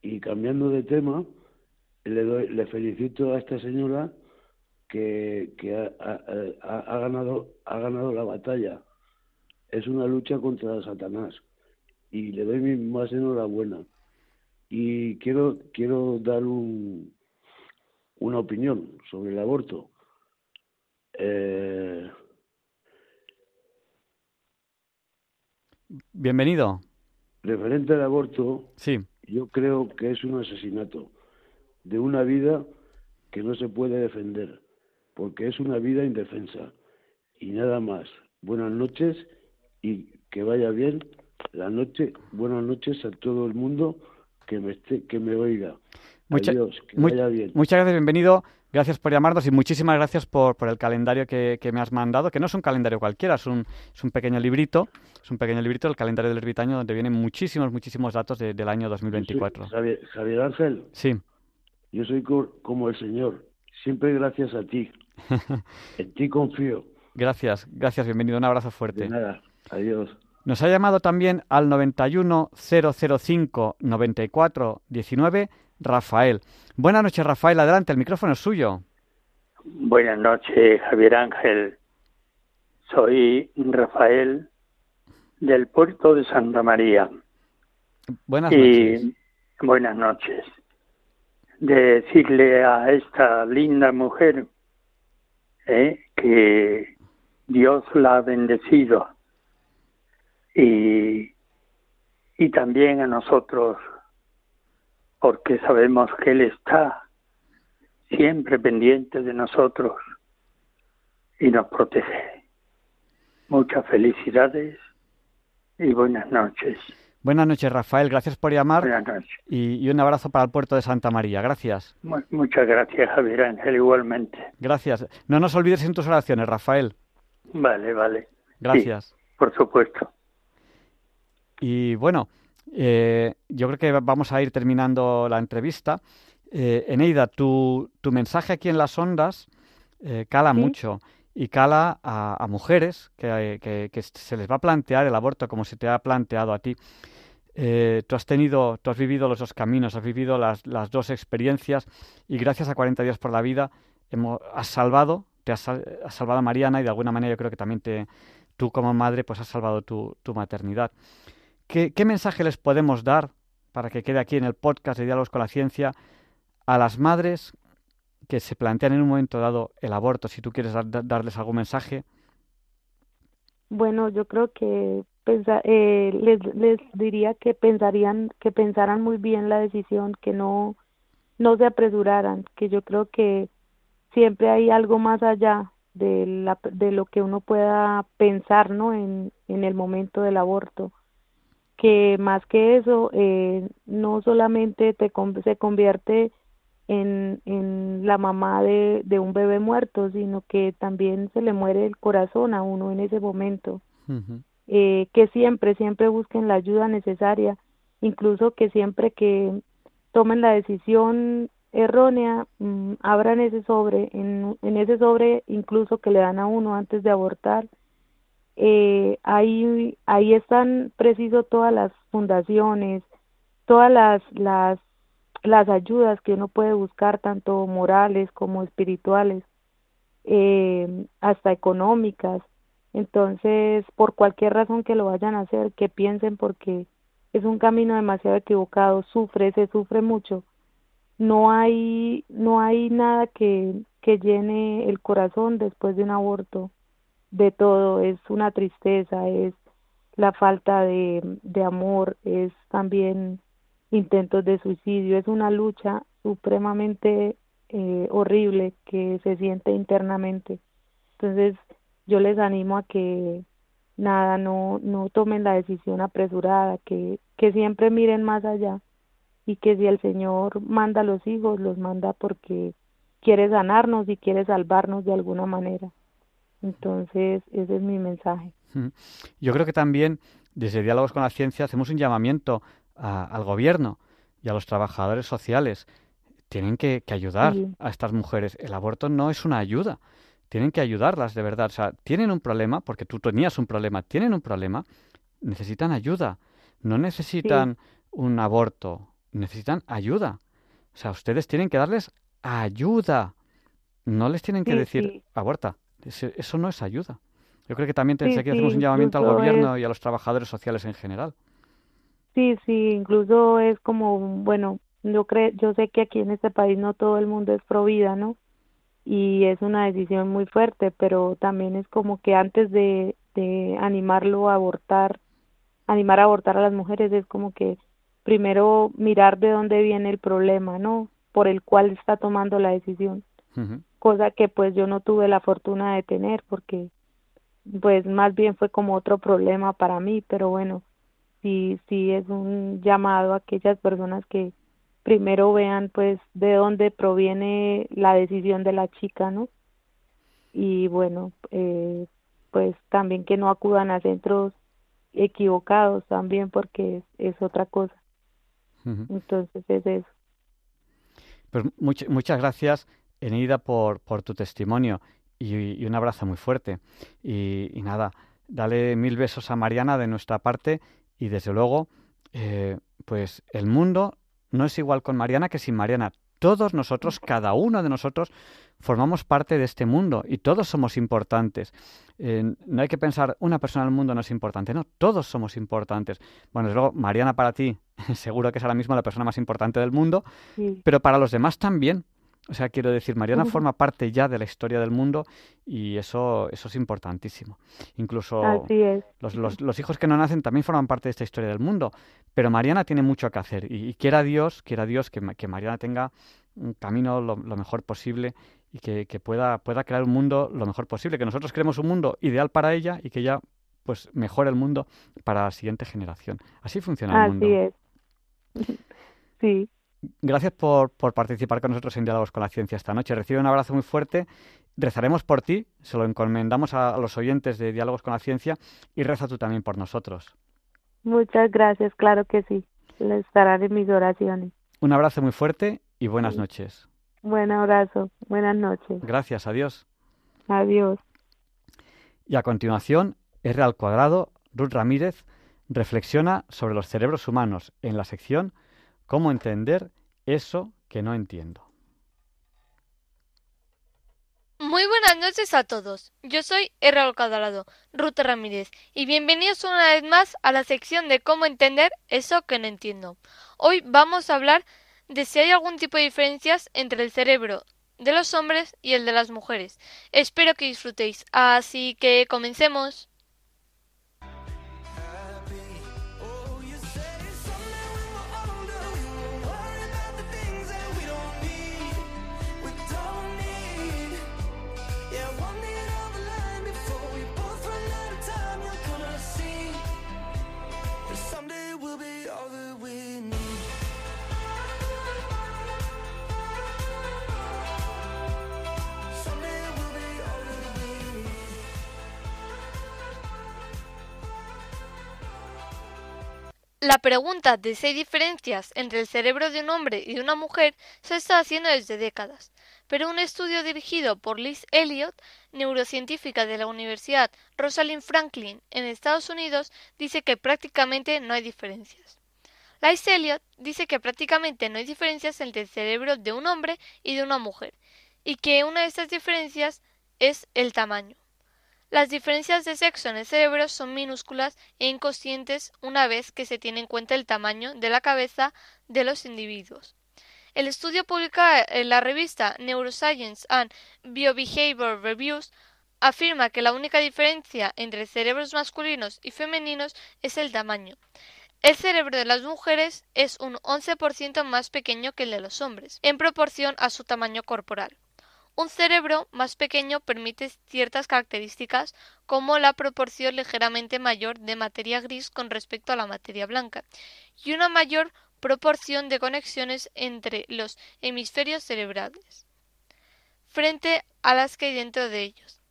[SPEAKER 4] Y cambiando de tema, le, doy, le felicito a esta señora que, que ha, ganado, ha ganado la batalla. Es una lucha contra Satanás y le doy mi más enhorabuena. Y quiero, quiero dar un, una opinión sobre el aborto. Eh,
[SPEAKER 1] Bienvenido.
[SPEAKER 4] Referente al aborto,
[SPEAKER 1] sí.
[SPEAKER 4] yo creo que es un asesinato de una vida que no se puede defender, porque es una vida indefensa. Y nada más. Buenas noches y que vaya bien la noche. Buenas noches a todo el mundo que me esté, que me oiga. Adiós, que vaya bien.
[SPEAKER 1] Muchas gracias, bienvenido. Gracias por llamarnos y muchísimas gracias por, por el calendario que, que, me has mandado, que no es un calendario cualquiera, es un, es un pequeño librito, es un pequeño librito, el calendario del ermitaño, donde vienen muchísimos, muchísimos datos del año 2024.
[SPEAKER 4] Javier, Javier Ángel.
[SPEAKER 1] Sí.
[SPEAKER 4] Yo soy como el Señor, siempre gracias a ti. en ti confío.
[SPEAKER 1] Gracias, gracias, bienvenido, un abrazo fuerte.
[SPEAKER 4] De nada, adiós.
[SPEAKER 1] Nos ha llamado también al 91005 9419 Rafael. Buenas noches, Rafael, adelante, el micrófono es suyo.
[SPEAKER 5] Buenas noches, Javier Ángel. Soy Rafael del puerto de Santa María.
[SPEAKER 1] Buenas noches.
[SPEAKER 5] buenas noches decirle a esta linda mujer eh, que Dios la ha bendecido y, y también a nosotros porque sabemos que Él está siempre pendiente de nosotros y nos protege. Muchas felicidades y buenas noches.
[SPEAKER 1] Buenas noches, Rafael. Gracias por llamar.
[SPEAKER 5] Buenas noches.
[SPEAKER 1] Y, un abrazo para el puerto de Santa María. Gracias.
[SPEAKER 5] Muchas gracias, Javier Ángel, igualmente.
[SPEAKER 1] Gracias. No nos olvides en tus oraciones, Rafael.
[SPEAKER 5] Vale, vale.
[SPEAKER 1] Gracias.
[SPEAKER 5] por supuesto.
[SPEAKER 1] Y bueno, eh, yo creo que vamos a ir terminando la entrevista. Eh, Eneida, tu, tu mensaje aquí en las ondas eh, cala mucho y cala a, mujeres que, que, se les va a plantear el aborto como se te ha planteado a ti. Eh, tú has tenido, tú has vivido los dos caminos, has vivido las, las dos experiencias y gracias a 40 días por la vida hemos, has salvado, te has, salvado a Mariana y de alguna manera yo creo que también te, tú como madre pues has salvado tu, tu maternidad. ¿Qué, ¿Qué mensaje les podemos dar para que quede aquí en el podcast de Diálogos con la Ciencia a las madres que se plantean en un momento dado el aborto? Si tú quieres darles algún mensaje.
[SPEAKER 3] Bueno, yo creo que eh, les, diría que pensarían, que pensaran muy bien la decisión, que no, no se apresuraran, que yo creo que siempre hay algo más allá de, la, de lo que uno pueda pensar, ¿no? En, en el momento del aborto, que más que eso, eh, no solamente te, se convierte en, en la mamá de, de un bebé muerto, sino que también se le muere el corazón a uno en ese momento. Eh, que siempre, siempre busquen la ayuda necesaria, incluso que siempre que tomen la decisión errónea, mm, abran ese sobre, en, en ese sobre incluso que le dan a uno antes de abortar, eh, ahí, ahí están preciso todas las fundaciones, todas las, las, las ayudas que uno puede buscar, tanto morales como espirituales, eh, hasta económicas, entonces, por cualquier razón que lo vayan a hacer, que piensen porque es un camino demasiado equivocado, sufre, se sufre mucho. No hay no hay nada que que llene el corazón después de un aborto. de todo, es una tristeza, es la falta de, de amor, es también intentos de suicidio, es una lucha supremamente eh, horrible que se siente internamente. Entonces yo les animo a que nada, no, no tomen la decisión apresurada, que, que siempre miren más allá y que si el Señor manda a los hijos, los manda porque quiere sanarnos y quiere salvarnos de alguna manera. Entonces, ese es mi mensaje.
[SPEAKER 1] Yo creo que también desde Diálogos con la Ciencia hacemos un llamamiento al gobierno y a los trabajadores sociales. Tienen que, ayudar a estas mujeres. El aborto no es una ayuda. Tienen que ayudarlas de verdad. O sea, tienen un problema, porque tú tenías un problema, tienen un problema, necesitan ayuda. No necesitan un aborto, necesitan ayuda. O sea, ustedes tienen que darles ayuda. No les tienen que decir aborta. Eso no es ayuda. Yo creo que también sí, que hacemos un llamamiento al gobierno y a los trabajadores sociales en general.
[SPEAKER 3] Sí, sí, incluso es como, bueno, yo, creo, yo sé que aquí en este país no todo el mundo es pro vida, ¿no? Y es una decisión muy fuerte, pero también es como que antes de, de animarlo a abortar, animar a abortar a las mujeres, es como que primero mirar de dónde viene el problema, ¿no? Por el cual está tomando la decisión. Cosa que pues yo no tuve la fortuna de tener porque pues más bien fue como otro problema para mí, pero bueno, sí, sí es un llamado a aquellas personas que primero vean pues de dónde proviene la decisión de la chica, ¿no? Y bueno, eh, pues también que no acudan a centros equivocados también porque es, otra cosa. Entonces es eso.
[SPEAKER 1] Pues muchas gracias, Enida, por, por tu testimonio y, un abrazo muy fuerte. Y, nada, dale mil besos a Mariana de nuestra parte y desde luego, eh, pues el mundo no es igual con Mariana que sin Mariana. Todos nosotros, cada uno de nosotros, formamos parte de este mundo y todos somos importantes. Eh, no hay que pensar, una persona del mundo no es importante, no, todos somos importantes. Bueno, desde luego, Mariana para ti seguro que es ahora mismo la persona más importante del mundo, pero para los demás también. O sea, quiero decir, Mariana forma parte ya de la historia del mundo y eso, eso es importantísimo. Incluso Los, los, hijos que no nacen también forman parte de esta historia del mundo. Pero Mariana tiene mucho que hacer y, quiera Dios, quiera Dios que, que Mariana tenga un camino lo, mejor posible y que, que, pueda, pueda crear un mundo lo mejor posible. Que nosotros creemos un mundo ideal para ella y que ella pues mejore el mundo para la siguiente generación. Así funciona el mundo.
[SPEAKER 3] Así es. Sí.
[SPEAKER 1] Gracias por, participar con nosotros en Diálogos con la Ciencia esta noche. Recibe un abrazo muy fuerte. Rezaremos por ti, se lo encomendamos a, los oyentes de Diálogos con la Ciencia y reza tú también por nosotros.
[SPEAKER 3] Muchas gracias, claro que sí. Les estarán en mis oraciones.
[SPEAKER 1] Un abrazo muy fuerte y buenas noches.
[SPEAKER 3] Buen abrazo, buenas noches.
[SPEAKER 1] Gracias, adiós.
[SPEAKER 3] Adiós.
[SPEAKER 1] Y a continuación, R al cuadrado, Ruth Ramírez reflexiona sobre los cerebros humanos en la sección ¿Cómo entender eso que no entiendo?
[SPEAKER 6] Muy buenas noches a todos. Yo soy R. Cuadrado, Ruth Ramírez, y bienvenidos una vez más a la sección de cómo entender eso que no entiendo. Hoy vamos a hablar de si hay algún tipo de diferencias entre el cerebro de los hombres y el de las mujeres. Espero que disfrutéis. Así que comencemos. La pregunta de si hay diferencias entre el cerebro de un hombre y de una mujer se está haciendo desde décadas, pero un estudio dirigido por Liz Elliott, neurocientífica de la Universidad Rosalind Franklin en Estados Unidos, dice que prácticamente no hay diferencias. Liz Elliott dice que prácticamente no hay diferencias entre el cerebro de un hombre y de una mujer, y que una de estas diferencias es el tamaño. Las diferencias de sexo en el cerebro son minúsculas e inconscientes una vez que se tiene en cuenta el tamaño de la cabeza de los individuos. El estudio publicado en la revista Neuroscience and Biobehavior Reviews afirma que la única diferencia entre cerebros masculinos y femeninos es el tamaño. El cerebro de las mujeres es un 11% más pequeño que el de los hombres, en proporción a su tamaño corporal. Un cerebro más pequeño permite ciertas características como la proporción ligeramente mayor de materia gris con respecto a la materia blanca y una mayor proporción de conexiones entre los hemisferios cerebrales frente a las que hay dentro de ellos.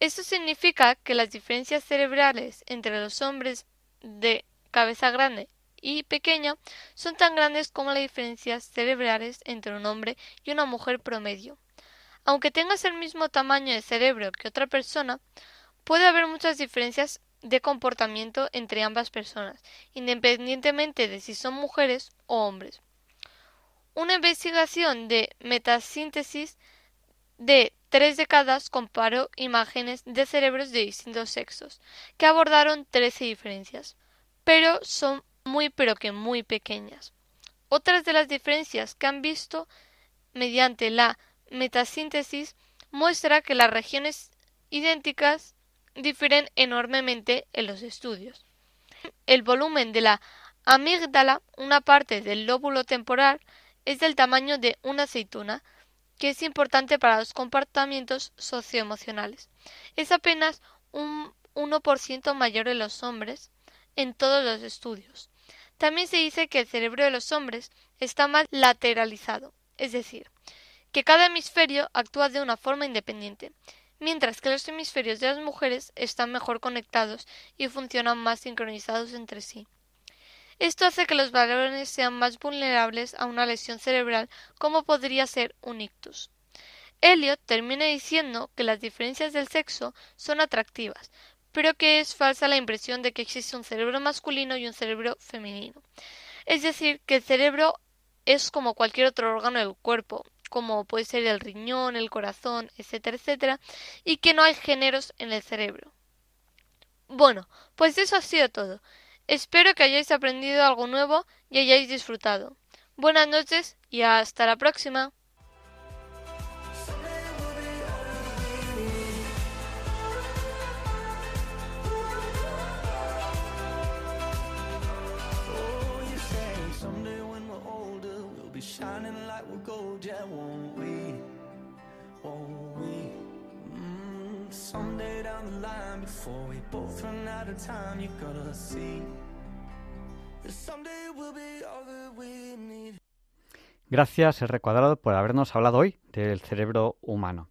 [SPEAKER 6] Esto significa que las diferencias cerebrales entre los hombres de cabeza grande y pequeña son tan grandes como las diferencias cerebrales entre un hombre y una mujer promedio. Aunque tengas el mismo tamaño de cerebro que otra persona, puede haber muchas diferencias de comportamiento entre ambas personas, independientemente de si son mujeres o hombres. Una investigación de metasíntesis de tres décadas comparó imágenes de cerebros de distintos sexos, que abordaron trece diferencias pero son muy pero que muy pequeñas. Otras de las diferencias que han visto mediante la metasíntesis muestra que las regiones idénticas difieren enormemente en los estudios. El volumen de la amígdala, una parte del lóbulo temporal, es del tamaño de una aceituna, que es importante para los comportamientos socioemocionales. Es apenas un 1% mayor en los hombres en todos los estudios. También se dice que el cerebro de los hombres está más lateralizado, es decir, que cada hemisferio actúa de una forma independiente, mientras que los hemisferios de las mujeres están mejor conectados y funcionan más sincronizados entre sí. Esto hace que los varones sean más vulnerables a una lesión cerebral como podría ser un ictus. Elliot termina diciendo que las diferencias del sexo son atractivas, pero que es falsa la impresión de que existe un cerebro masculino y un cerebro femenino. Es decir, que el cerebro es como cualquier otro órgano del cuerpo, como puede ser el riñón, el corazón, etcétera, etcétera, y que no hay géneros en el cerebro. Bueno, pues eso ha sido todo. Espero que hayáis aprendido algo nuevo y hayáis disfrutado. Buenas noches y hasta la próxima.
[SPEAKER 1] Gracias, el recuadrado, por habernos hablado hoy del cerebro humano.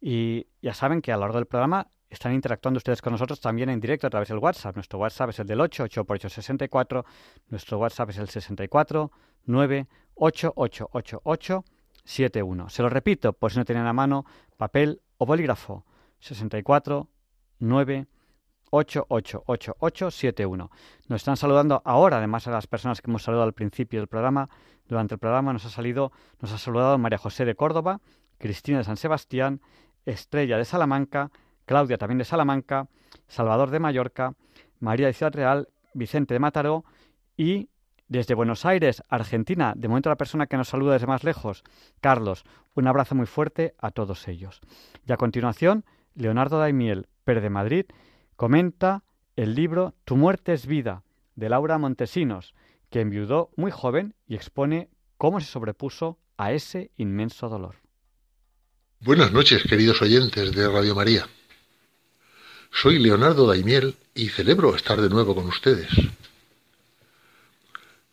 [SPEAKER 1] Y ya saben que a lo largo del programa están interactuando ustedes con nosotros también en directo a través del WhatsApp. Nuestro WhatsApp es el del 8, 8 por 8, 64. Nuestro WhatsApp es el 64 9 8 8 8 8 7 1. Se lo repito, por si no tienen a mano papel o bolígrafo. 64 9 8 8 8 8 7 1. Nos están saludando ahora, además de las personas que hemos saludado al principio del programa. Durante el programa nos ha salido, nos ha saludado María José de Córdoba, Cristina de San Sebastián, Estrella de Salamanca, Claudia también de Salamanca, Salvador de Mallorca, María de Ciudad Real, Vicente de Mataró y desde Buenos Aires, Argentina, de momento la persona que nos saluda desde más lejos, Carlos. Un abrazo muy fuerte a todos ellos. Y a continuación, Leonardo Daimiel, Per de Madrid, comenta el libro Tu muerte es vida, de Laura Montesinos, que enviudó muy joven y expone cómo se sobrepuso a ese inmenso dolor.
[SPEAKER 2] Buenas noches, queridos oyentes de Radio María. Soy Leonardo Daimiel y celebro estar de nuevo con ustedes.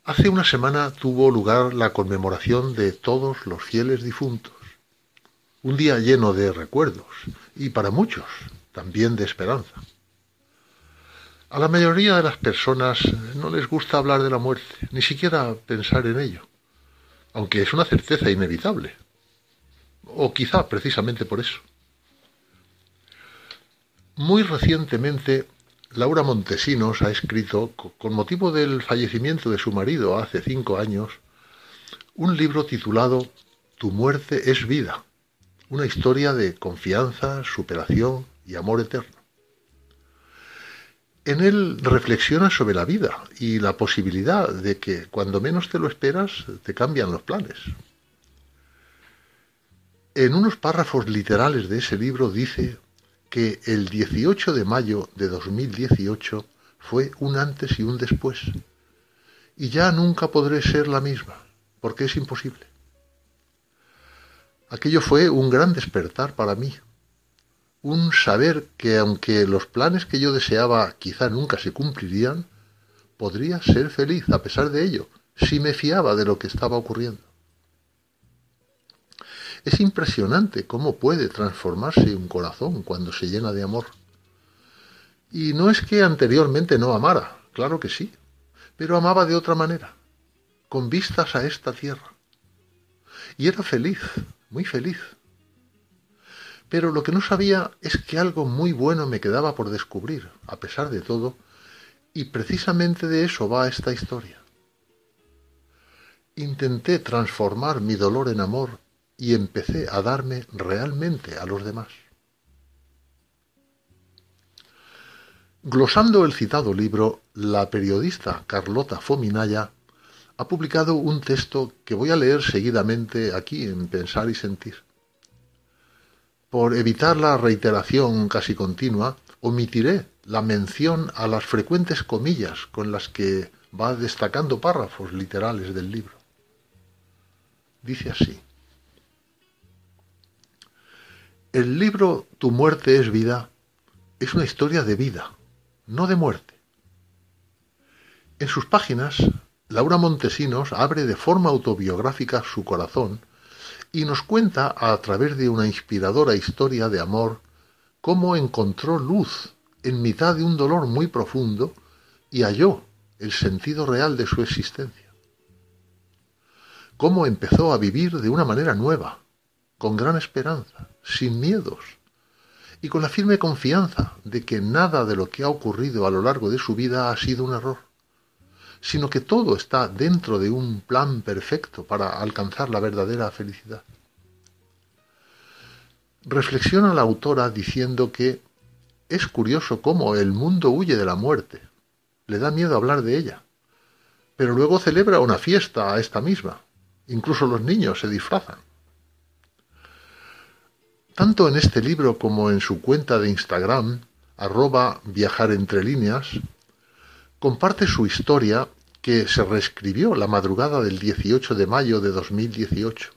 [SPEAKER 2] Hace una semana tuvo lugar la conmemoración de todos los fieles difuntos. Un día lleno de recuerdos y para muchos también de esperanza. A la mayoría de las personas no les gusta hablar de la muerte, ni siquiera pensar en ello, aunque es una certeza inevitable. O quizá precisamente por eso. Muy recientemente, Laura Montesinos ha escrito, con motivo del fallecimiento de su marido hace cinco años, un libro titulado Tu muerte es vida, una historia de confianza, superación y amor eterno. En él reflexiona sobre la vida y la posibilidad de que cuando menos te lo esperas te cambian los planes. En unos párrafos literales de ese libro dice que el 18 de mayo de 2018 fue un antes y un después. Y ya nunca podré ser la misma, porque es imposible. Aquello fue un gran despertar para mí, un saber que aunque los planes que yo deseaba quizá nunca se cumplirían, podría ser feliz a pesar de ello, si me fiaba de lo que estaba ocurriendo. Es impresionante cómo puede transformarse un corazón cuando se llena de amor. Y no es que anteriormente no amara, claro que sí, pero amaba de otra manera, con vistas a esta tierra. Y era feliz, muy feliz. Pero lo que no sabía es que algo muy bueno me quedaba por descubrir, a pesar de todo, y precisamente de eso va esta historia. Intenté transformar mi dolor en amor y empecé a darme realmente a los demás. Glosando el citado libro, la periodista Carlota Fominaya ha publicado un texto que voy a leer seguidamente aquí en Pensar y Sentir. Por evitar la reiteración casi continua, omitiré la mención a las frecuentes comillas con las que va destacando párrafos literales del libro. Dice así. El libro Tu muerte es vida es una historia de vida, no de muerte. En sus páginas, Laura Montesinos abre de forma autobiográfica su corazón y nos cuenta a través de una inspiradora historia de amor cómo encontró luz en mitad de un dolor muy profundo y halló el sentido real de su existencia. Cómo empezó a vivir de una manera nueva, con gran esperanza, sin miedos, y con la firme confianza de que nada de lo que ha ocurrido a lo largo de su vida ha sido un error, sino que todo está dentro de un plan perfecto para alcanzar la verdadera felicidad. Reflexiona la autora diciendo que es curioso cómo el mundo huye de la muerte, le da miedo hablar de ella, pero luego celebra una fiesta a esta misma, incluso los niños se disfrazan. Tanto en este libro como en su cuenta de Instagram, arroba viajar entre líneas, comparte su historia que se reescribió la madrugada del 18 de mayo de 2018.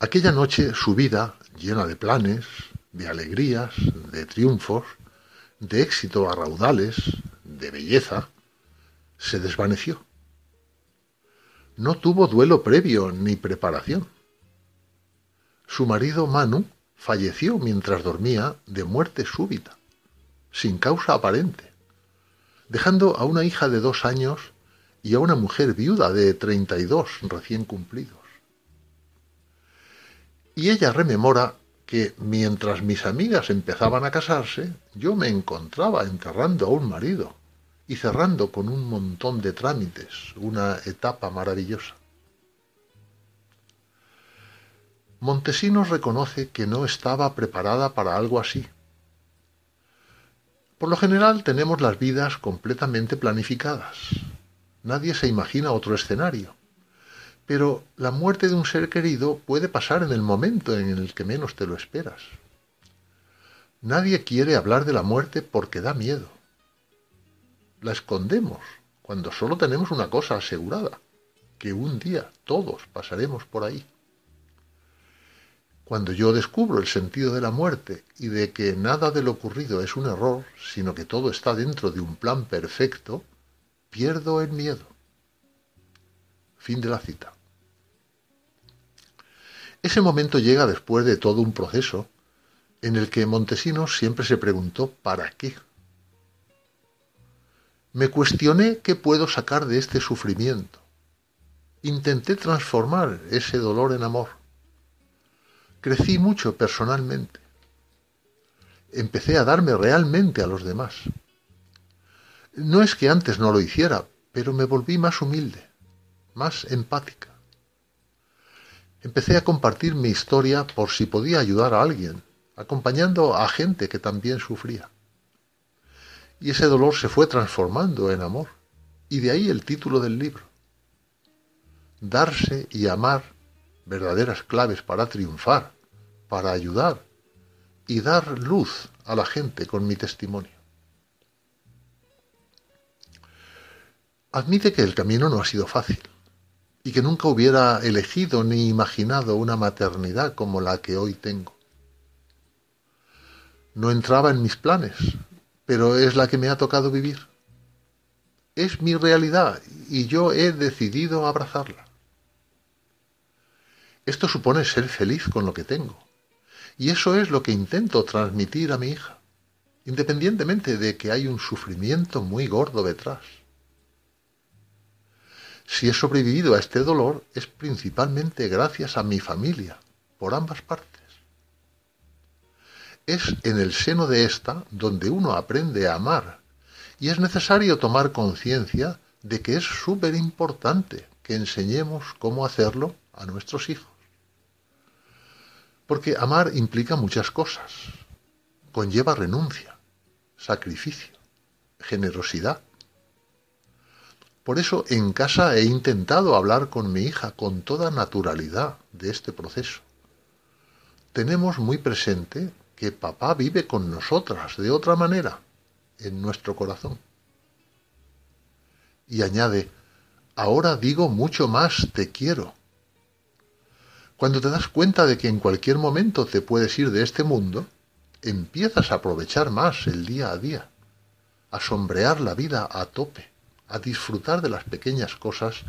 [SPEAKER 2] Aquella noche su vida, llena de planes, de alegrías, de triunfos, de éxito a raudales, de belleza, se desvaneció. No tuvo duelo previo ni preparación su marido Manu falleció mientras dormía de muerte súbita, sin causa aparente, dejando a una hija de dos años y a una mujer viuda de treinta y dos recién cumplidos. Y ella rememora que mientras mis amigas empezaban a casarse, yo me encontraba enterrando a un marido y cerrando con un montón de trámites una etapa maravillosa. Montesinos reconoce que no estaba preparada para algo así. Por lo general tenemos las vidas completamente planificadas. Nadie se imagina otro escenario. Pero la muerte de un ser querido puede pasar en el momento en el que menos te lo esperas. Nadie quiere hablar de la muerte porque da miedo. La escondemos cuando solo tenemos una cosa asegurada, que un día todos pasaremos por ahí. Cuando yo descubro el sentido de la muerte y de que nada de lo ocurrido es un error, sino que todo está dentro de un plan perfecto, pierdo el miedo. Fin de la cita. Ese momento llega después de todo un proceso en el que Montesinos siempre se preguntó ¿para qué? Me cuestioné qué puedo sacar de este sufrimiento. Intenté transformar ese dolor en amor crecí mucho personalmente. Empecé a darme realmente a los demás. No es que antes no lo hiciera, pero me volví más humilde, más empática. Empecé a compartir mi historia por si podía ayudar a alguien, acompañando a gente que también sufría. Y ese dolor se fue transformando en amor, y de ahí el título del libro. Darse y amar verdaderas claves para triunfar, para ayudar y dar luz a la gente con mi testimonio. Admite que el camino no ha sido fácil y que nunca hubiera elegido ni imaginado una maternidad como la que hoy tengo. No entraba en mis planes, pero es la que me ha tocado vivir. Es mi realidad y yo he decidido abrazarla. Esto supone ser feliz con lo que tengo. Y eso es lo que intento transmitir a mi hija, independientemente de que hay un sufrimiento muy gordo detrás. Si he sobrevivido a este dolor es principalmente gracias a mi familia, por ambas partes. Es en el seno de esta donde uno aprende a amar y es necesario tomar conciencia de que es súper importante que enseñemos cómo hacerlo a nuestros hijos. Porque amar implica muchas cosas. Conlleva renuncia, sacrificio, generosidad. Por eso en casa he intentado hablar con mi hija con toda naturalidad de este proceso. Tenemos muy presente que papá vive con nosotras de otra manera en nuestro corazón. Y añade, ahora digo mucho más te quiero cuando te das cuenta de que en cualquier momento te puedes ir de este mundo, empiezas a aprovechar más el día a día, a sombrear la vida a tope, a disfrutar de las pequeñas cosas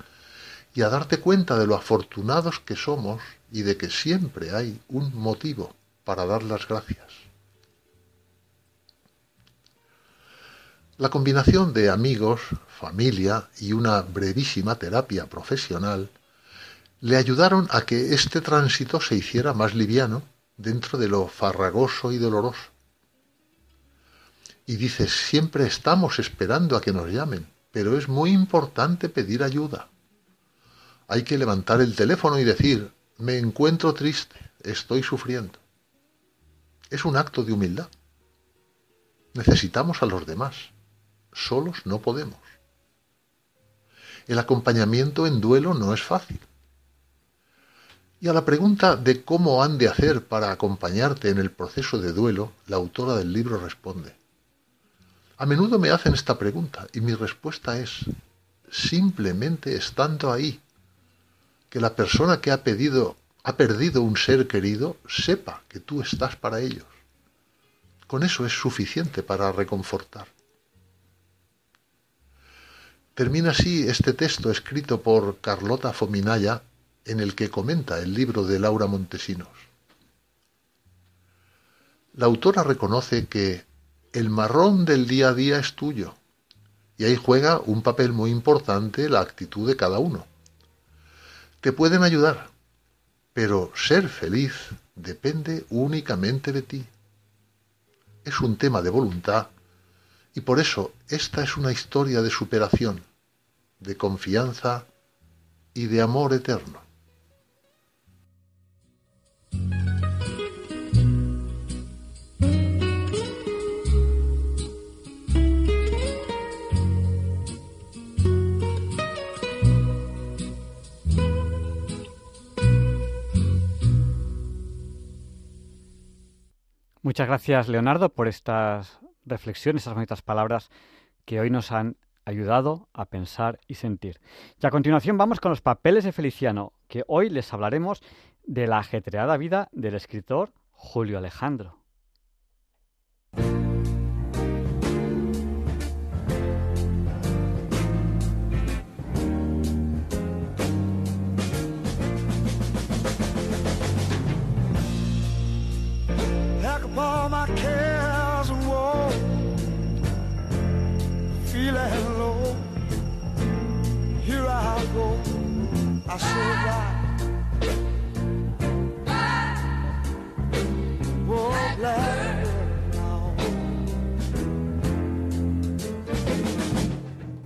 [SPEAKER 2] y a darte cuenta de lo afortunados que somos y de que siempre hay un motivo para dar las gracias. La combinación de amigos, familia y una brevísima terapia profesional le ayudaron a que este tránsito se hiciera más liviano dentro de lo farragoso y doloroso. Y dices, siempre estamos esperando a que nos llamen, pero es muy importante pedir ayuda. Hay que levantar el teléfono y decir, me encuentro triste, estoy sufriendo. Es un acto de humildad. Necesitamos a los demás. Solos no podemos. El acompañamiento en duelo no es fácil. Y a la pregunta de cómo han de hacer para acompañarte en el proceso de duelo, la autora del libro responde. A menudo me hacen esta pregunta y mi respuesta es simplemente estando ahí, que la persona que ha pedido ha perdido un ser querido sepa que tú estás para ellos. Con eso es suficiente para reconfortar. Termina así este texto escrito por Carlota Fominaya en el que comenta el libro de Laura Montesinos. La autora reconoce que el marrón del día a día es tuyo, y ahí juega un papel muy importante la actitud de cada uno. Te pueden ayudar, pero ser feliz depende únicamente de ti. Es un tema de voluntad y por eso esta es una historia de superación, de confianza y de amor eterno.
[SPEAKER 1] Muchas gracias, Leonardo, por estas reflexiones, estas bonitas palabras que hoy nos han ayudado a pensar y sentir. Y a continuación vamos con los papeles de Feliciano, que hoy les hablaremos de la ajetreada vida del escritor Julio Alejandro.
[SPEAKER 7] I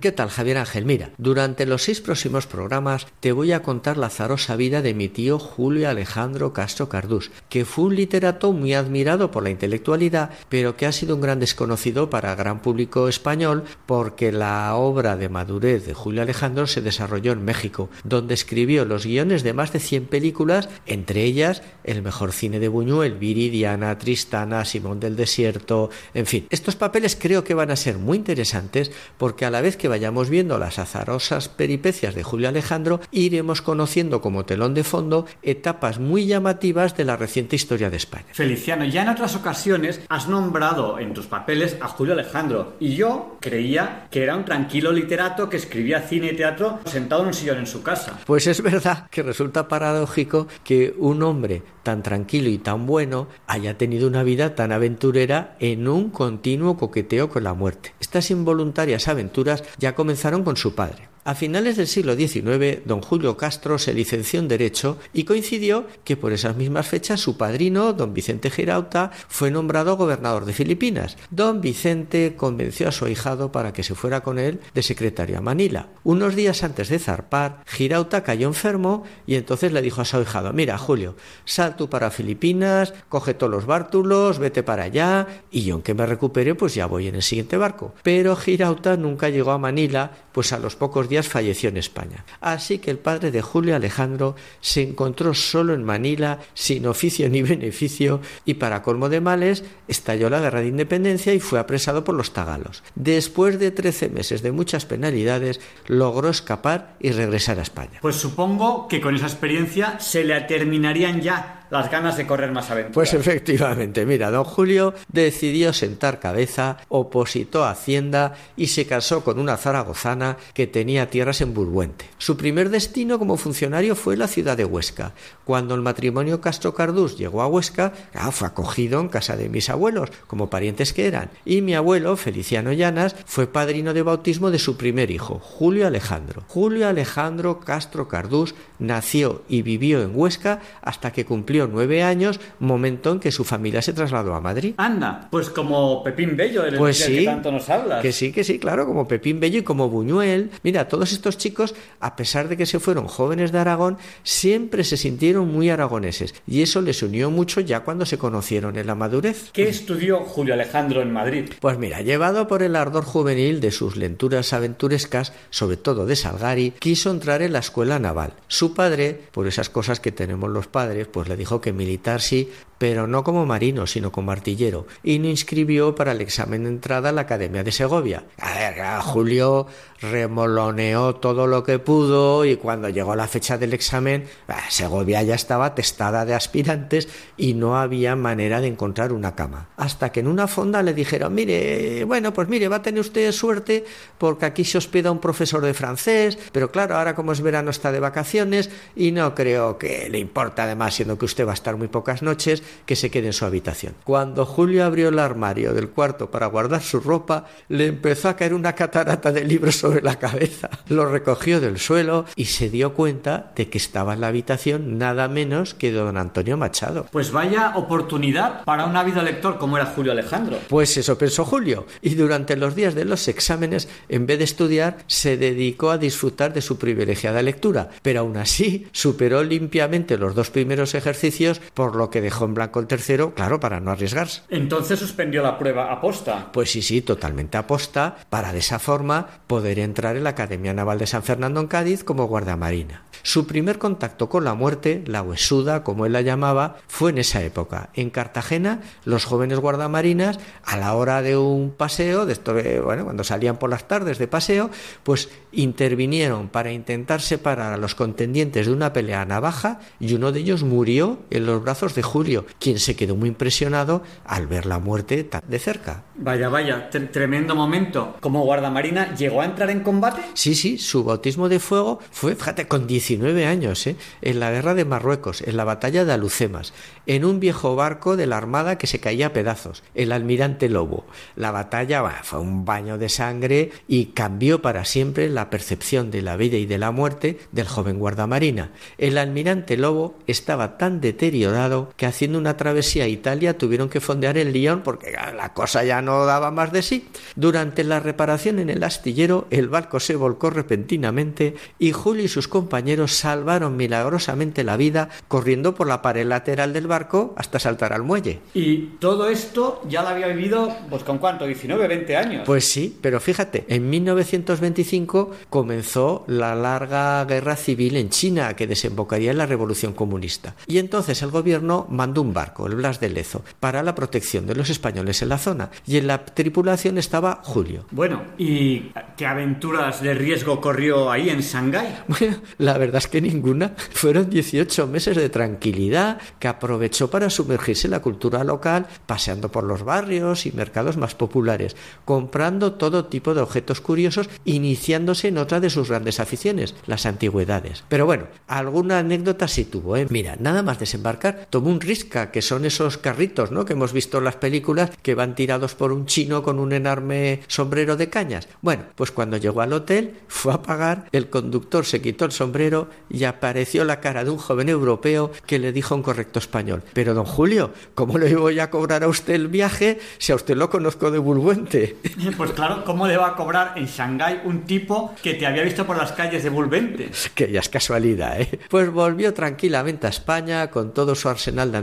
[SPEAKER 8] ¿Qué tal, Javier Ángel? Mira, durante los seis próximos programas te voy a contar la azarosa vida de mi tío Julio Alejandro Castro Cardús, que fue un literato muy admirado por la intelectualidad, pero que ha sido un gran desconocido para gran público español porque la obra de madurez de Julio Alejandro se desarrolló en México, donde escribió los guiones de más de 100 películas, entre ellas El mejor cine de Buñuel, Viridiana, Tristana, Simón del Desierto, en fin. Estos papeles creo que van a ser muy interesantes porque a la vez que vayamos viendo las azarosas peripecias de Julio Alejandro, iremos conociendo como telón de fondo etapas muy llamativas de la reciente historia de España.
[SPEAKER 1] Feliciano, ya en otras ocasiones has nombrado en tus papeles a Julio Alejandro y yo creía que era un tranquilo literato que escribía cine y teatro sentado en un sillón en su casa.
[SPEAKER 8] Pues es verdad que resulta paradójico que un hombre tan tranquilo y tan bueno haya tenido una vida tan aventurera en un continuo coqueteo con la muerte. Estas involuntarias aventuras ya comenzaron con su padre. A finales del siglo XIX, don Julio Castro se licenció en Derecho y coincidió que por esas mismas fechas su padrino, don Vicente Girauta, fue nombrado gobernador de Filipinas. Don Vicente convenció a su ahijado para que se fuera con él de secretario a Manila. Unos días antes de zarpar, Girauta cayó enfermo y entonces le dijo a su ahijado, mira Julio, sal tú para Filipinas, coge todos los bártulos, vete para allá y yo aunque me recupere pues ya voy en el siguiente barco. Pero Girauta nunca llegó a Manila, pues a los pocos días falleció en España. Así que el padre de Julio Alejandro se encontró solo en Manila, sin oficio ni beneficio, y para colmo de males, estalló la guerra de independencia y fue apresado por los tagalos. Después de 13 meses de muchas penalidades, logró escapar y regresar a España.
[SPEAKER 1] Pues supongo que con esa experiencia se le terminarían ya las ganas de correr más aventuras.
[SPEAKER 8] Pues efectivamente, mira, don Julio decidió sentar cabeza, opositó a Hacienda y se casó con una zaragozana que tenía tierras en Burbuente. Su primer destino como funcionario fue la ciudad de Huesca. Cuando el matrimonio Castro Cardús llegó a Huesca, ah, fue acogido en casa de mis abuelos, como parientes que eran, y mi abuelo, Feliciano Llanas, fue padrino de bautismo de su primer hijo, Julio Alejandro. Julio Alejandro Castro Cardús nació y vivió en Huesca hasta que cumplió nueve años, momento en que su familia se trasladó a Madrid.
[SPEAKER 1] Anda, pues como Pepín Bello, del,
[SPEAKER 8] Pues sí,
[SPEAKER 1] que tanto nos hablas.
[SPEAKER 8] Que sí, que sí, claro, como Pepín Bello y como Buñuel. Mira, todos estos chicos, a pesar de que se fueron jóvenes de Aragón, siempre se sintieron muy aragoneses y eso les unió mucho ya cuando se conocieron en la madurez.
[SPEAKER 1] ¿Qué estudió Julio Alejandro en Madrid?
[SPEAKER 8] Pues mira, llevado por el ardor juvenil de sus lenturas aventurescas, sobre todo de Salgari, quiso entrar en la escuela naval. Su padre, por esas cosas que tenemos los padres, pues le dijo que militar sí, pero no como marino, sino como artillero, y no inscribió para el examen de entrada a la Academia de Segovia. A ver, a Julio remoloneó todo lo que pudo y cuando llegó la fecha del examen, Segovia ya estaba testada de aspirantes y no había manera de encontrar una cama. Hasta que en una fonda le dijeron, mire, bueno, pues mire, va a tener usted suerte porque aquí se hospeda un profesor de francés, pero claro, ahora como es verano está de vacaciones y no creo que le importa además, siendo que usted va a estar muy pocas noches, que se quede en su habitación. Cuando Julio abrió el armario del cuarto para guardar su ropa, le empezó a caer una catarata de libros sobre la cabeza. Lo recogió del suelo y se dio cuenta de que estaba en la habitación nada menos que don Antonio Machado.
[SPEAKER 1] Pues vaya oportunidad para un ávido lector como era Julio Alejandro.
[SPEAKER 8] Pues eso pensó Julio, y durante los días de los exámenes, en vez de estudiar, se dedicó a disfrutar de su privilegiada lectura, pero aún así superó limpiamente los dos primeros ejercicios, por lo que dejó en blanco el tercero, claro, para no arriesgarse.
[SPEAKER 1] Entonces suspendió la prueba aposta.
[SPEAKER 8] Pues sí, sí, totalmente aposta, para de esa forma poder entrar en la Academia Naval de San Fernando en Cádiz como guardamarina. Su primer contacto con la muerte, la huesuda, como él la llamaba, fue en esa época. En Cartagena, los jóvenes guardamarinas, a la hora de un paseo, de esto, bueno, cuando salían por las tardes de paseo, pues intervinieron para intentar separar a los contendientes de una pelea a navaja y uno de ellos murió en los brazos de Julio, quien se quedó muy impresionado al ver la muerte tan de cerca.
[SPEAKER 1] Vaya, vaya, tre- tremendo momento. Como guardamarina, ¿llegó a entrar en combate?
[SPEAKER 8] Sí, sí, su bautismo de fuego fue, fíjate, con 19 años, ¿eh? en la guerra de Marruecos, en la batalla de Alucemas, en un viejo barco de la Armada que se caía a pedazos, el almirante Lobo. La batalla fue un baño de sangre y cambió para siempre la percepción de la vida y de la muerte del joven guardamarina. El almirante Lobo estaba tan deteriorado que haciendo haciendo una travesía a Italia tuvieron que fondear en Lyon porque la cosa ya no daba más de sí. Durante la reparación en el astillero, el barco se volcó repentinamente y Julio y sus compañeros salvaron milagrosamente la vida corriendo por la pared lateral del barco hasta saltar al muelle.
[SPEAKER 1] Y todo esto ya lo había vivido, pues con cuánto, 19, 20 años.
[SPEAKER 8] Pues sí, pero fíjate, en 1925 comenzó la larga guerra civil en China que desembocaría en la revolución comunista. Y entonces el gobierno mandó un barco, el Blas de Lezo, para la protección de los españoles en la zona. Y en la tripulación estaba Julio.
[SPEAKER 1] Bueno, ¿y qué aventuras de riesgo corrió ahí en Shanghái?
[SPEAKER 8] Bueno, la verdad es que ninguna. Fueron 18 meses de tranquilidad que aprovechó para sumergirse en la cultura local, paseando por los barrios y mercados más populares, comprando todo tipo de objetos curiosos, iniciándose en otra de sus grandes aficiones, las antigüedades. Pero bueno, alguna anécdota sí tuvo, ¿eh? Mira, nada más desembarcar, tomó un que son esos carritos, ¿no? Que hemos visto en las películas que van tirados por un chino con un enorme sombrero de cañas. Bueno, pues cuando llegó al hotel, fue a pagar, el conductor se quitó el sombrero y apareció la cara de un joven europeo que le dijo en correcto español, pero don Julio, ¿cómo le voy a cobrar a usted el viaje si a usted lo conozco de Bulbuente?
[SPEAKER 1] Pues claro, ¿cómo le va a cobrar en Shanghái un tipo que te había visto por las calles de Bulbente?
[SPEAKER 8] Que ya es casualidad, ¿eh? Pues volvió tranquilamente a España con todo su arsenal de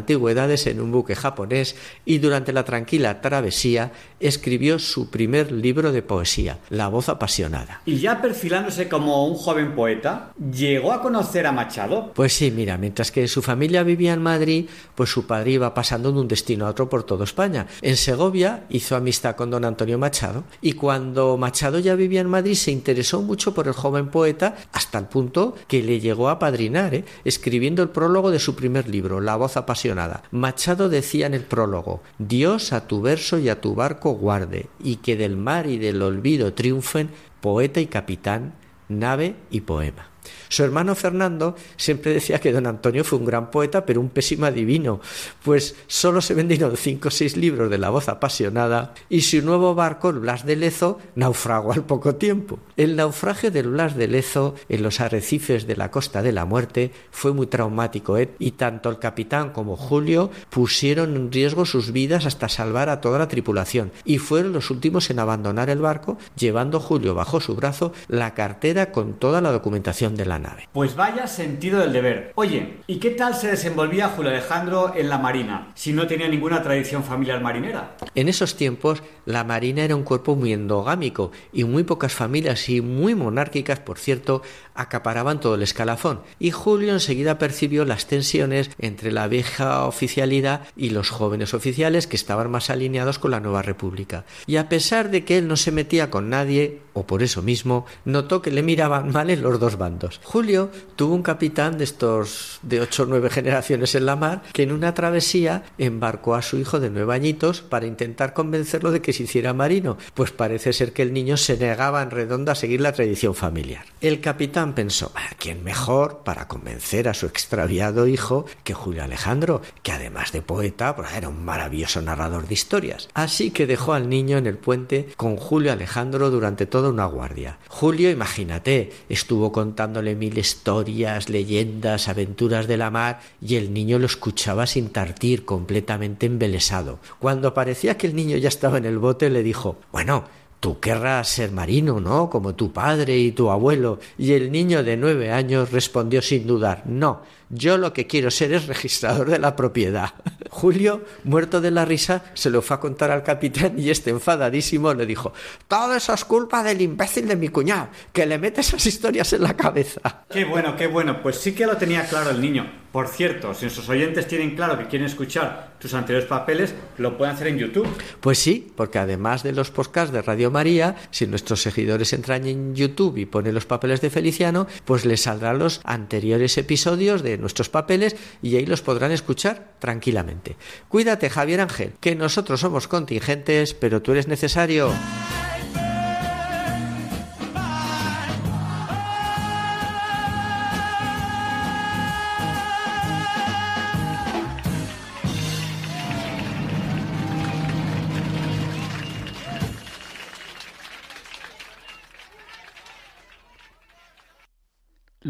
[SPEAKER 8] en un buque japonés y durante la tranquila travesía escribió su primer libro de poesía, La voz apasionada.
[SPEAKER 1] Y ya perfilándose como un joven poeta, ¿llegó a conocer a Machado?
[SPEAKER 8] Pues sí, mira, mientras que su familia vivía en Madrid, pues su padre iba pasando de un destino a otro por toda España. En Segovia hizo amistad con don Antonio Machado y cuando Machado ya vivía en Madrid se interesó mucho por el joven poeta hasta el punto que le llegó a padrinar, ¿eh? escribiendo el prólogo de su primer libro, La voz apasionada. Machado decía en el prólogo, Dios a tu verso y a tu barco guarde, y que del mar y del olvido triunfen poeta y capitán, nave y poema. Su hermano Fernando siempre decía que don Antonio fue un gran poeta, pero un pésimo adivino, pues solo se vendieron cinco o seis libros de la voz apasionada y su nuevo barco, el Blas de Lezo, naufragó al poco tiempo. El naufragio del Blas de Lezo en los arrecifes de la Costa de la Muerte fue muy traumático ¿eh? y tanto el capitán como Julio pusieron en riesgo sus vidas hasta salvar a toda la tripulación y fueron los últimos en abandonar el barco, llevando Julio bajo su brazo la cartera con toda la documentación de la nave.
[SPEAKER 1] Pues vaya sentido del deber. Oye, ¿y qué tal se desenvolvía Julio Alejandro en la Marina si no tenía ninguna tradición familiar marinera?
[SPEAKER 8] En esos tiempos, la Marina era un cuerpo muy endogámico y muy pocas familias y muy monárquicas, por cierto, acaparaban todo el escalafón. Y Julio enseguida percibió las tensiones entre la vieja oficialidad y los jóvenes oficiales que estaban más alineados con la nueva república. Y a pesar de que él no se metía con nadie, o por eso mismo, notó que le miraban mal en los dos bandos. Julio tuvo un capitán de estos de ocho o nueve generaciones en la mar que en una travesía embarcó a su hijo de nueve añitos para intentar convencerlo de que se hiciera marino, pues parece ser que el niño se negaba en redondo a seguir la tradición familiar. El capitán pensó, ¿a quién mejor para convencer a su extraviado hijo que Julio Alejandro, que además de poeta, pues era un maravilloso narrador de historias? Así que dejó al niño en el puente con Julio Alejandro durante toda una guardia. Julio, imagínate, estuvo contándole mil historias, leyendas, aventuras de la mar, y el niño lo escuchaba sin tartir, completamente embelesado. Cuando parecía que el niño ya estaba en el bote, le dijo Bueno, Tú querrás ser marino, ¿no? Como tu padre y tu abuelo. Y el niño de nueve años respondió sin dudar No, yo lo que quiero ser es registrador de la propiedad. Julio, muerto de la risa, se lo fue a contar al capitán y este enfadadísimo le dijo Todo eso es culpa del imbécil de mi cuñado, que le mete esas historias en la cabeza.
[SPEAKER 1] Qué bueno, qué bueno. Pues sí que lo tenía claro el niño. Por cierto, si nuestros oyentes tienen claro que quieren escuchar tus anteriores papeles, lo pueden hacer en YouTube.
[SPEAKER 8] Pues sí, porque además de los podcasts de Radio María, si nuestros seguidores entran en YouTube y ponen los papeles de Feliciano, pues les saldrán los anteriores episodios de nuestros papeles y ahí los podrán escuchar tranquilamente. Cuídate, Javier Ángel, que nosotros somos contingentes, pero tú eres necesario.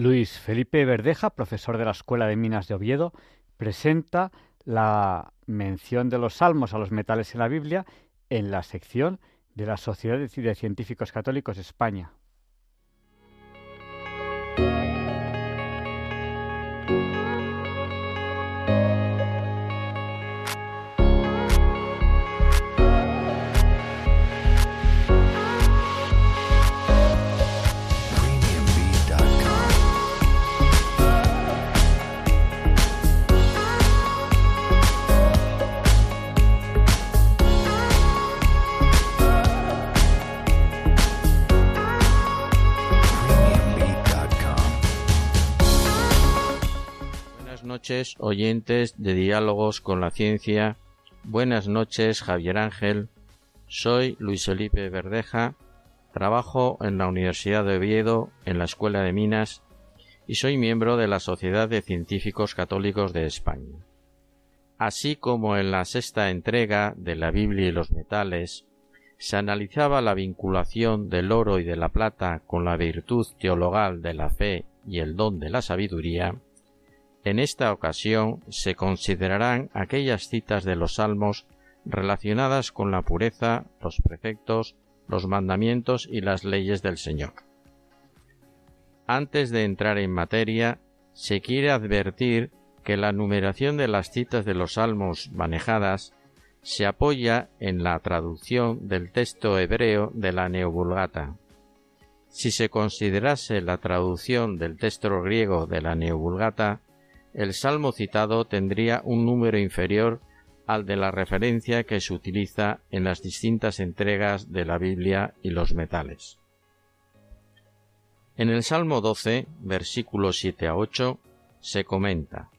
[SPEAKER 1] Luis Felipe Verdeja, profesor de la Escuela de Minas de Oviedo, presenta la mención de los salmos a los metales en la Biblia en la sección de la Sociedad de Científicos Católicos de España.
[SPEAKER 9] Noches, oyentes de Diálogos con la Ciencia. Buenas noches, Javier Ángel. Soy Luis Felipe Verdeja. Trabajo en la Universidad de Oviedo, en la Escuela de Minas, y soy miembro de la Sociedad de Científicos Católicos de España. Así como en la sexta entrega de la Biblia y los metales, se analizaba la vinculación del oro y de la plata con la virtud teologal de la fe y el don de la sabiduría, en esta ocasión se considerarán aquellas citas de los salmos relacionadas con la pureza, los preceptos, los mandamientos y las leyes del Señor. Antes de entrar en materia, se quiere advertir que la numeración de las citas de los salmos manejadas se apoya en la traducción del texto hebreo de la Neovulgata. Si se considerase la traducción del texto griego de la Neovulgata, el salmo citado tendría un número inferior al de la referencia que se utiliza en las distintas entregas de la Biblia y los metales. En el Salmo 12, versículos 7 a 8, se comenta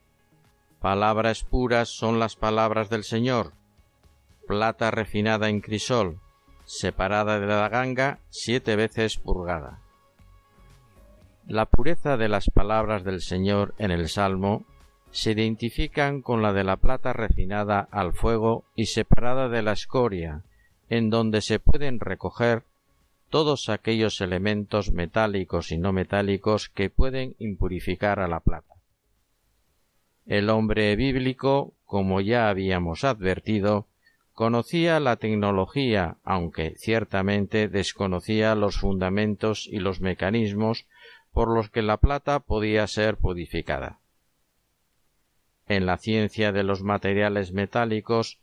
[SPEAKER 9] Palabras puras son las palabras del Señor, plata refinada en crisol, separada de la ganga siete veces purgada. La pureza de las palabras del Señor en el Salmo se identifican con la de la plata refinada al fuego y separada de la escoria, en donde se pueden recoger todos aquellos elementos metálicos y no metálicos que pueden impurificar a la plata. El hombre bíblico, como ya habíamos advertido, conocía la tecnología, aunque ciertamente desconocía los fundamentos y los mecanismos por los que la plata podía ser purificada. En la ciencia de los materiales metálicos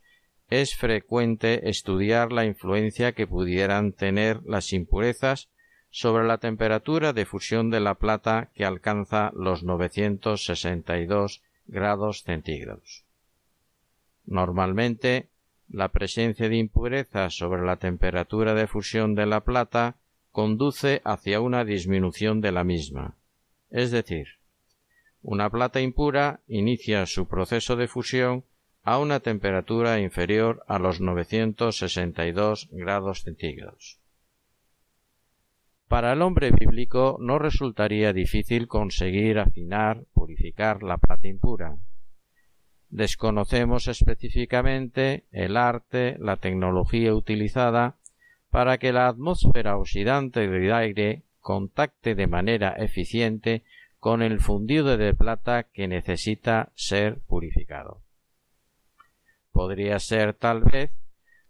[SPEAKER 9] es frecuente estudiar la influencia que pudieran tener las impurezas sobre la temperatura de fusión de la plata que alcanza los 962 grados centígrados. Normalmente, la presencia de impurezas sobre la temperatura de fusión de la plata conduce hacia una disminución de la misma. Es decir, una plata impura inicia su proceso de fusión a una temperatura inferior a los 962 grados centígrados. Para el hombre bíblico no resultaría difícil conseguir afinar, purificar la plata impura. Desconocemos específicamente el arte, la tecnología utilizada para que la atmósfera oxidante del aire contacte de manera eficiente con el fundido de plata que necesita ser purificado. Podría ser tal vez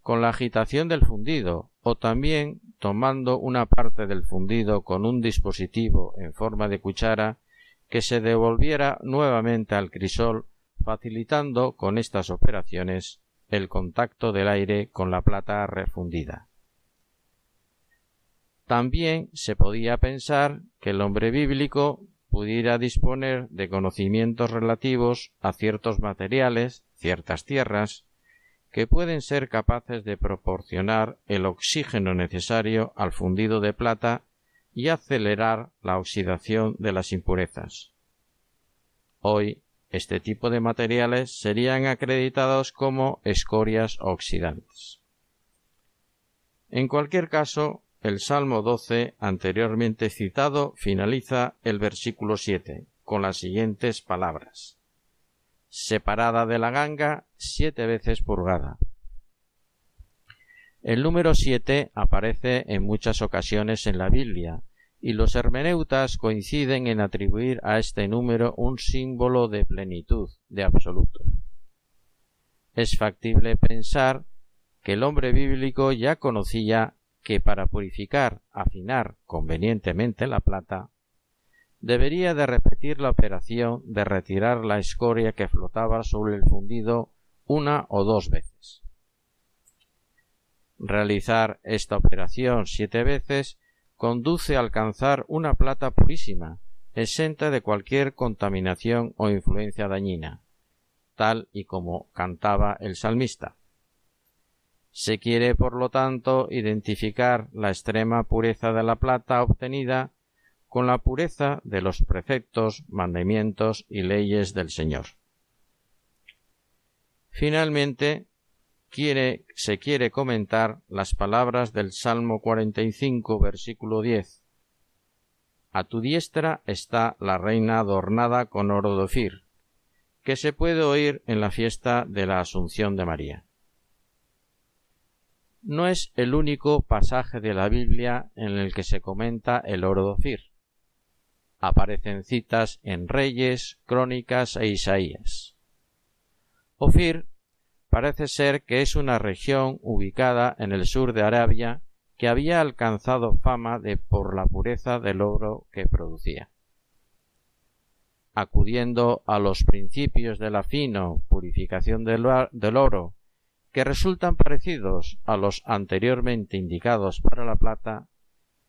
[SPEAKER 9] con la agitación del fundido o también tomando una parte del fundido con un dispositivo en forma de cuchara que se devolviera nuevamente al crisol facilitando con estas operaciones el contacto del aire con la plata refundida. También se podía pensar que el hombre bíblico pudiera disponer de conocimientos relativos a ciertos materiales, ciertas tierras, que pueden ser capaces de proporcionar el oxígeno necesario al fundido de plata y acelerar la oxidación de las impurezas. Hoy, este tipo de materiales serían acreditados como escorias oxidantes. En cualquier caso, el Salmo 12 anteriormente citado finaliza el versículo 7 con las siguientes palabras. Separada de la ganga, siete veces purgada. El número 7 aparece en muchas ocasiones en la Biblia, y los hermeneutas coinciden en atribuir a este número un símbolo de plenitud, de absoluto. es factible pensar que el hombre bíblico ya conocía que para purificar, afinar convenientemente la plata, debería de repetir la operación de retirar la escoria que flotaba sobre el fundido una o dos veces. Realizar esta operación siete veces conduce a alcanzar una plata purísima, exenta de cualquier contaminación o influencia dañina, tal y como cantaba el salmista. Se quiere, por lo tanto, identificar la extrema pureza de la plata obtenida con la pureza de los preceptos, mandamientos y leyes del Señor. Finalmente, quiere, se quiere comentar las palabras del Salmo 45, versículo 10. A tu diestra está la reina adornada con oro de Ofir, que se puede oír en la fiesta de la Asunción de María. No es el único pasaje de la Biblia en el que se comenta el oro de Ofir. Aparecen citas en Reyes, Crónicas e Isaías. Ofir parece ser que es una región ubicada en el sur de Arabia que había alcanzado fama de por la pureza del oro que producía. Acudiendo a los principios de la fino purificación del oro, que resultan parecidos a los anteriormente indicados para la plata,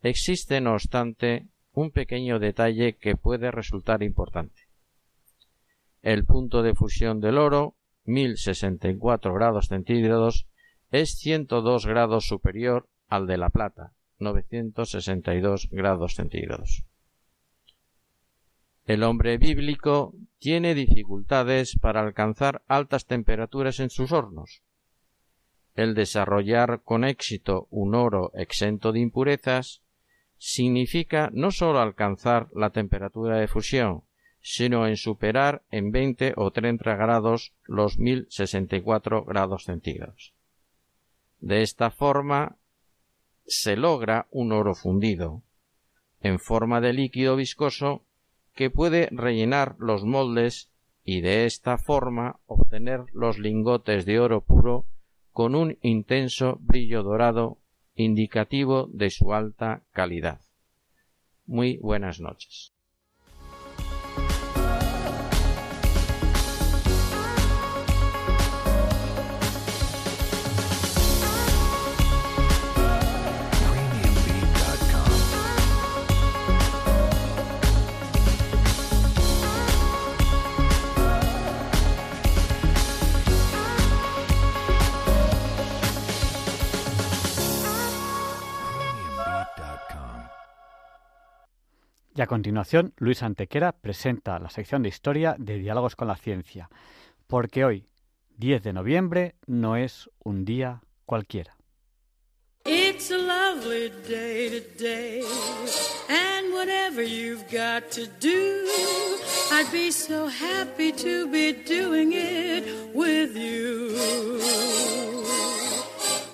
[SPEAKER 9] existe no obstante un pequeño detalle que puede resultar importante. El punto de fusión del oro 1064 grados centígrados es 102 grados superior al de la plata, 962 grados centígrados. El hombre bíblico tiene dificultades para alcanzar altas temperaturas en sus hornos. El desarrollar con éxito un oro exento de impurezas significa no sólo alcanzar la temperatura de fusión, sino en superar en 20 o 30 grados los 1064 grados centígrados. De esta forma se logra un oro fundido, en forma de líquido viscoso que puede rellenar los moldes y de esta forma obtener los lingotes de oro puro con un intenso brillo dorado indicativo de su alta calidad. Muy buenas noches.
[SPEAKER 1] Y a continuación, Luis Antequera presenta la sección de historia de Diálogos con la Ciencia, porque hoy, 10 de noviembre, no es un día cualquiera.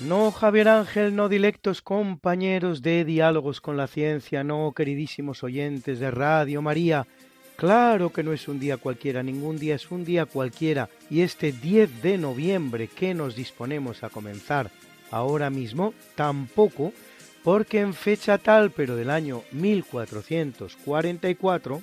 [SPEAKER 10] No, Javier Ángel, no dilectos compañeros de Diálogos con la Ciencia, no, queridísimos oyentes de Radio María. Claro que no es un día cualquiera, ningún día es un día cualquiera. Y este 10 de noviembre que nos disponemos a comenzar ahora mismo, tampoco, porque en fecha tal, pero del año 1444,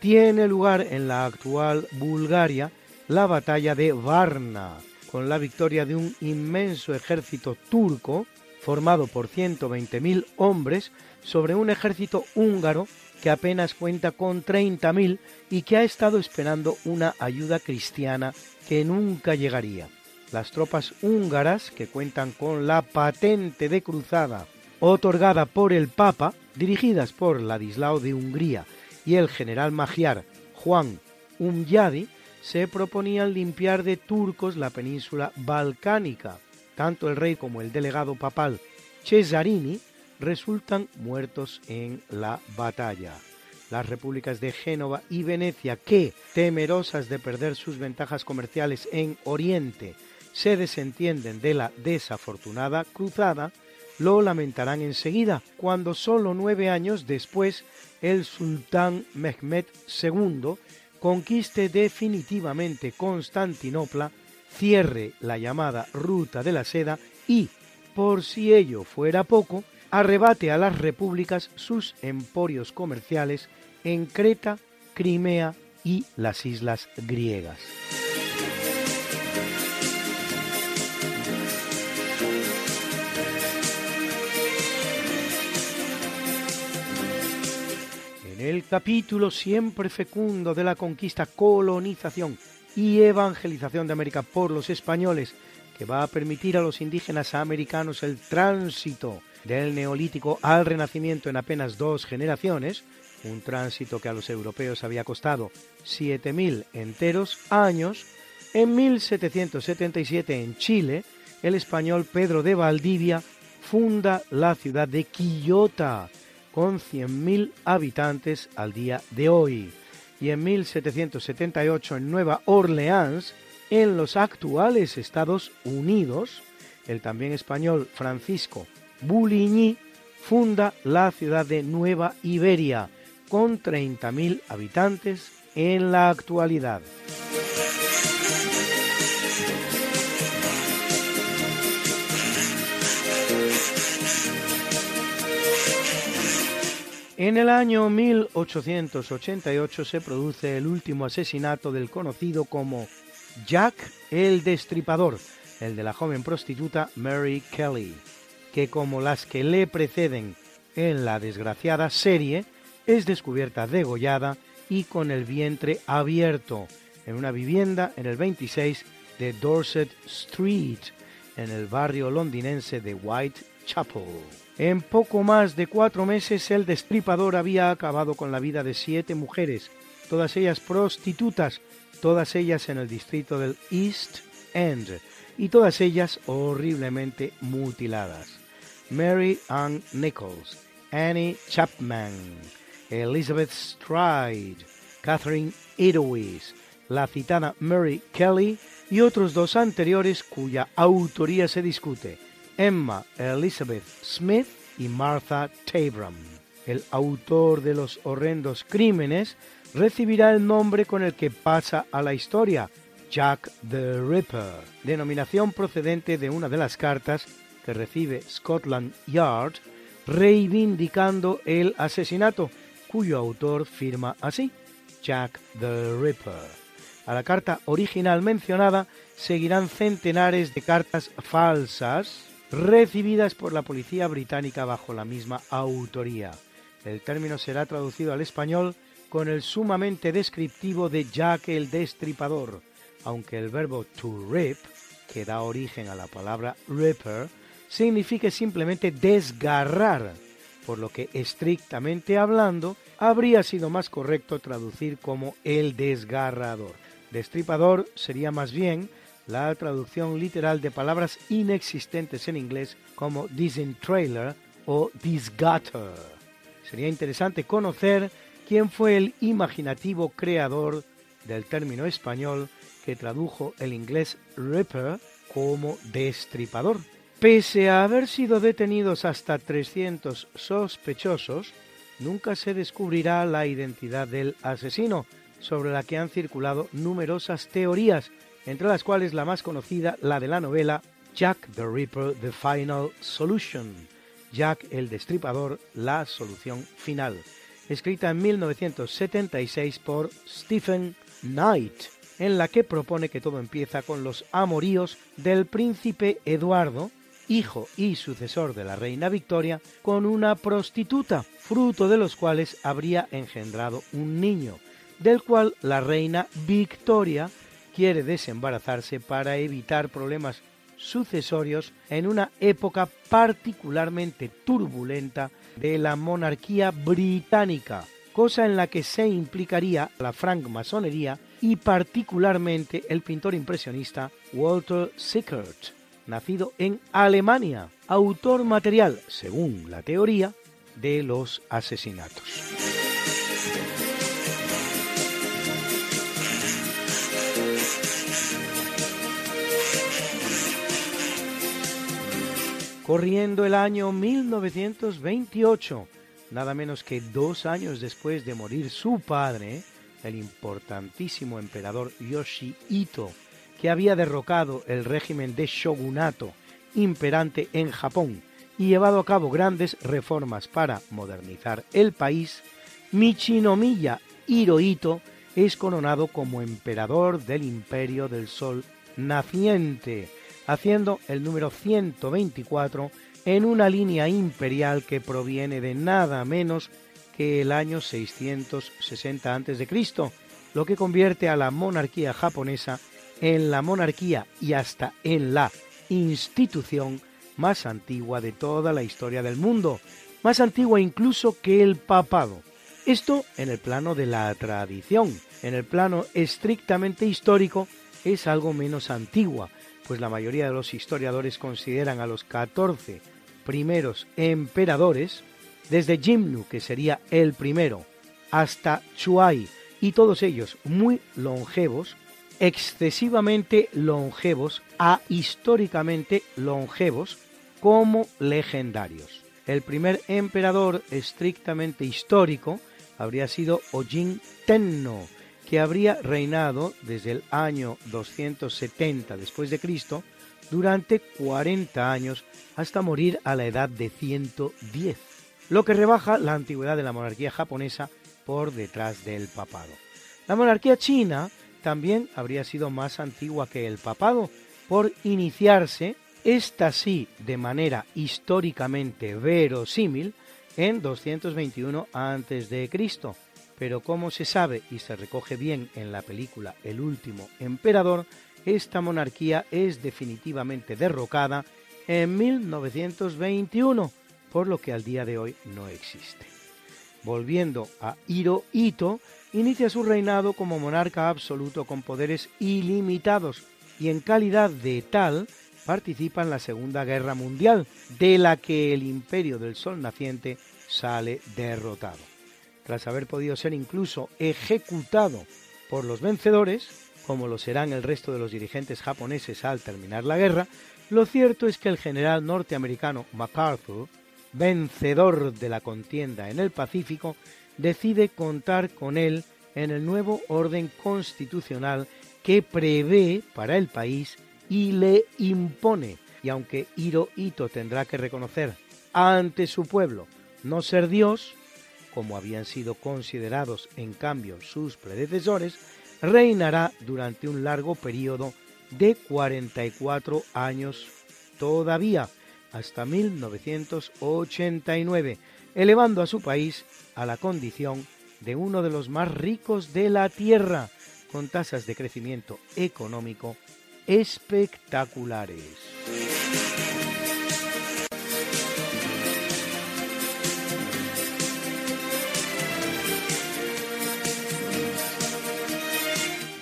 [SPEAKER 10] tiene lugar en la actual Bulgaria la batalla de Varna con la victoria de un inmenso ejército turco formado por 120.000 hombres sobre un ejército húngaro que apenas cuenta con 30.000 y que ha estado esperando una ayuda cristiana que nunca llegaría. Las tropas húngaras, que cuentan con la patente de cruzada otorgada por el Papa, dirigidas por Ladislao de Hungría y el general magiar Juan Umyadi, se proponían limpiar de turcos la península balcánica. Tanto el rey como el delegado papal Cesarini resultan muertos en la batalla. Las repúblicas de Génova y Venecia, que, temerosas de perder sus ventajas comerciales en Oriente, se desentienden de la desafortunada cruzada, lo lamentarán enseguida, cuando solo nueve años después el sultán Mehmed II conquiste definitivamente Constantinopla, cierre la llamada Ruta de la Seda y, por si ello fuera poco, arrebate a las repúblicas sus emporios comerciales en Creta, Crimea y las islas griegas. El capítulo siempre fecundo de la conquista, colonización y evangelización de América por los españoles, que va a permitir a los indígenas americanos el tránsito del neolítico al renacimiento en apenas dos generaciones, un tránsito que a los europeos había costado 7.000 enteros años, en 1777 en Chile, el español Pedro de Valdivia funda la ciudad de Quillota, con 100.000 habitantes al día de hoy. Y en 1778 en Nueva Orleans, en los actuales Estados Unidos, el también español Francisco Bouligny funda la ciudad de Nueva Iberia, con 30.000 habitantes en la actualidad. En el año 1888 se produce el último asesinato del conocido como Jack el Destripador, el de la joven prostituta Mary Kelly, que como las que le preceden en la desgraciada serie, es descubierta degollada y con el vientre abierto en una vivienda en el 26 de Dorset Street, en el barrio londinense de Whitechapel. En poco más de cuatro meses el destripador había acabado con la vida de siete mujeres, todas ellas prostitutas, todas ellas en el distrito del East End, y todas ellas horriblemente mutiladas. Mary Ann Nichols, Annie Chapman, Elizabeth Stride, Catherine Edowis, la citada Mary Kelly y otros dos anteriores cuya autoría se discute, Emma Elizabeth Smith y Martha Tabram. El autor de los horrendos crímenes recibirá el nombre con el que pasa a la historia, Jack the Ripper, denominación procedente de una de las cartas que recibe Scotland Yard reivindicando el asesinato, cuyo autor firma así, Jack the Ripper. A la carta original mencionada seguirán centenares de cartas falsas recibidas por la policía británica bajo la misma autoría. El término será traducido al español con el sumamente descriptivo de Jack el Destripador, aunque el verbo to rip, que da origen a la palabra ripper, signifique simplemente desgarrar, por lo que estrictamente hablando habría sido más correcto traducir como el desgarrador. Destripador sería más bien la traducción literal de palabras inexistentes en inglés como disentrailer o disgutter. Sería interesante conocer quién fue el imaginativo creador del término español que tradujo el inglés ripper como destripador. Pese a haber sido detenidos hasta 300 sospechosos, nunca se descubrirá la identidad del asesino, sobre la que han circulado numerosas teorías, entre las cuales la más conocida, la de la novela Jack the Ripper, The Final Solution, Jack el Destripador, la solución final, escrita en 1976 por Stephen Knight, en la que propone que todo empieza con los amoríos del príncipe Eduardo, hijo y sucesor de la reina Victoria, con una prostituta, fruto de los cuales habría engendrado un niño, del cual la reina Victoria quiere desembarazarse para evitar problemas sucesorios en una época particularmente turbulenta de la monarquía británica, cosa en la que se implicaría la francmasonería y particularmente el pintor impresionista Walter Sickert, nacido en Alemania, autor material, según la teoría, de los asesinatos. Corriendo el año 1928, nada menos que dos años después de morir su padre, el importantísimo emperador Yoshihito, que había derrocado el régimen de shogunato imperante en Japón y llevado a cabo grandes reformas para modernizar el país, Michinomiya Hirohito es coronado como emperador del Imperio del Sol naciente, haciendo el número 124 en una línea imperial que proviene de nada menos que el año 660 a.C., lo que convierte a la monarquía japonesa en la monarquía y hasta en la institución más antigua de toda la historia del mundo, más antigua incluso que el papado. Esto en el plano de la tradición, en el plano estrictamente histórico es algo menos antigua, pues la mayoría de los historiadores consideran a los 14 primeros emperadores, desde Jimnu, que sería el primero, hasta Chuai, y todos ellos muy longevos, excesivamente longevos a históricamente longevos, como legendarios. El primer emperador estrictamente histórico habría sido Ojin Tenno, que habría reinado desde el año 270 después de Cristo durante 40 años hasta morir a la edad de 110, lo que rebaja la antigüedad de la monarquía japonesa por detrás del papado. La monarquía china también habría sido más antigua que el papado por iniciarse, esta sí de manera históricamente verosímil, en 221 a.C., pero como se sabe y se recoge bien en la película El último emperador, esta monarquía es definitivamente derrocada en 1921, por lo que al día de hoy no existe. Volviendo a Hirohito, inicia su reinado como monarca absoluto con poderes ilimitados y en calidad de tal participa en la Segunda Guerra Mundial, de la que el imperio del Sol naciente sale derrotado tras haber podido ser incluso ejecutado por los vencedores, como lo serán el resto de los dirigentes japoneses al terminar la guerra, lo cierto es que el general norteamericano MacArthur, vencedor de la contienda en el Pacífico, decide contar con él en el nuevo orden constitucional que prevé para el país y le impone. Y aunque Hirohito tendrá que reconocer ante su pueblo no ser Dios, como habían sido considerados en cambio sus predecesores, reinará durante un largo periodo de 44 años todavía, hasta 1989, elevando a su país a la condición de uno de los más ricos de la Tierra, con tasas de crecimiento económico espectaculares.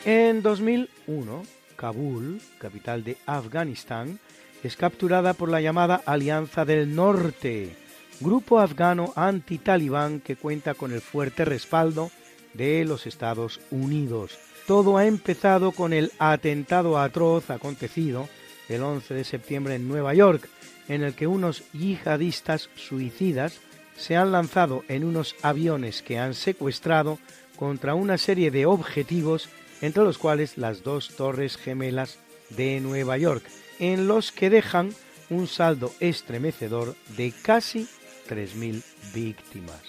[SPEAKER 10] En 2001, Kabul, capital de Afganistán, es capturada por la llamada Alianza del Norte, grupo afgano anti-talibán que cuenta con el fuerte respaldo de los Estados Unidos. Todo ha empezado con el atentado atroz acontecido el 11 de septiembre en Nueva York, en el que unos yihadistas suicidas se han lanzado en unos aviones que han secuestrado contra una serie de objetivos entre los cuales las dos torres gemelas de Nueva York, en los que dejan un saldo estremecedor de casi 3.000 víctimas.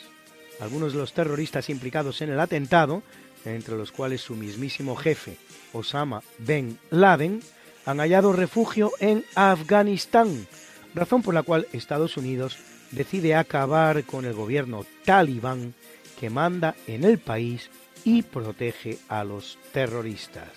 [SPEAKER 10] Algunos de los terroristas implicados en el atentado, entre los cuales su mismísimo jefe, Osama Ben Laden, han hallado refugio en Afganistán, razón por la cual Estados Unidos decide acabar con el gobierno talibán que manda en el país y protege a los terroristas.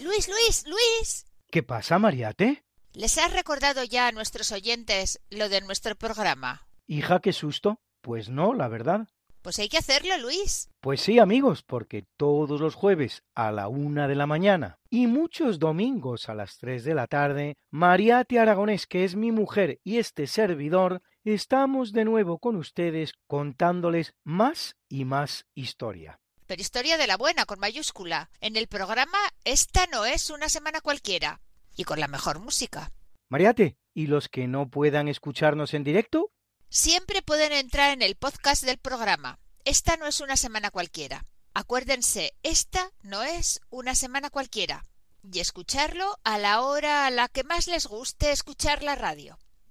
[SPEAKER 11] Luis, Luis, Luis.
[SPEAKER 10] ¿Qué pasa, Mariate?
[SPEAKER 11] ¿Les has recordado ya a nuestros oyentes lo de nuestro programa?
[SPEAKER 10] Hija, qué susto. Pues no, la verdad.
[SPEAKER 11] Pues hay que hacerlo, Luis.
[SPEAKER 10] Pues sí, amigos, porque todos los jueves a la una de la mañana y muchos domingos a las tres de la tarde, Mariate Aragonés, que es mi mujer y este servidor, estamos de nuevo con ustedes contándoles más y más historia.
[SPEAKER 11] Pero historia de la buena, con mayúscula. En el programa Esta no es una semana cualquiera. Y con la mejor música.
[SPEAKER 10] Mariate, ¿y los que no puedan escucharnos en directo?
[SPEAKER 11] Siempre pueden entrar en el podcast del programa. Esta no es una semana cualquiera. Acuérdense, esta no es una semana cualquiera. Y escucharlo a la hora a la que más les guste escuchar la radio.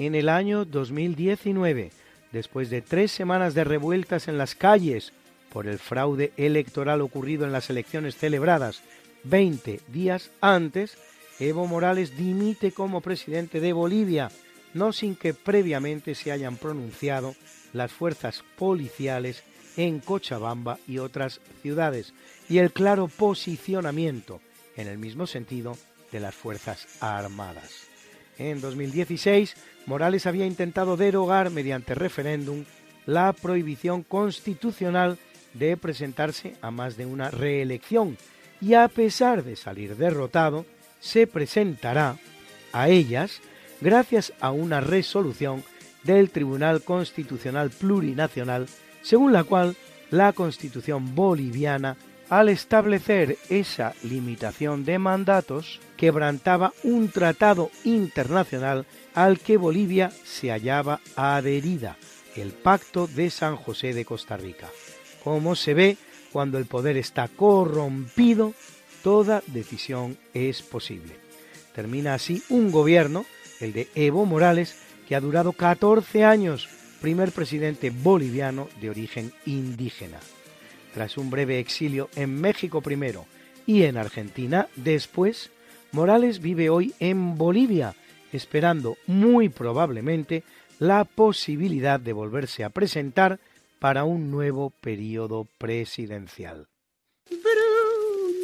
[SPEAKER 10] En el año 2019, después de tres semanas de revueltas en las calles por el fraude electoral ocurrido en las elecciones celebradas 20 días antes, Evo Morales dimite como presidente de Bolivia, no sin que previamente se hayan pronunciado las fuerzas policiales en Cochabamba y otras ciudades, y el claro posicionamiento, en el mismo sentido, de las Fuerzas Armadas. En 2016, Morales había intentado derogar mediante referéndum la prohibición constitucional de presentarse a más de una reelección. Y a pesar de salir derrotado, se presentará a ellas gracias a una resolución del Tribunal Constitucional Plurinacional, según la cual la Constitución boliviana, al establecer esa limitación de mandatos, quebrantaba un tratado internacional al que Bolivia se hallaba adherida, el Pacto de San José de Costa Rica. Como se ve, cuando el poder está corrompido, toda decisión es posible. Termina así un gobierno, el de Evo Morales, que ha durado 14 años, primer presidente boliviano de origen indígena. Tras un breve exilio en México primero y en Argentina después, Morales vive hoy en Bolivia, esperando muy probablemente la posibilidad de volverse a presentar para un nuevo periodo presidencial.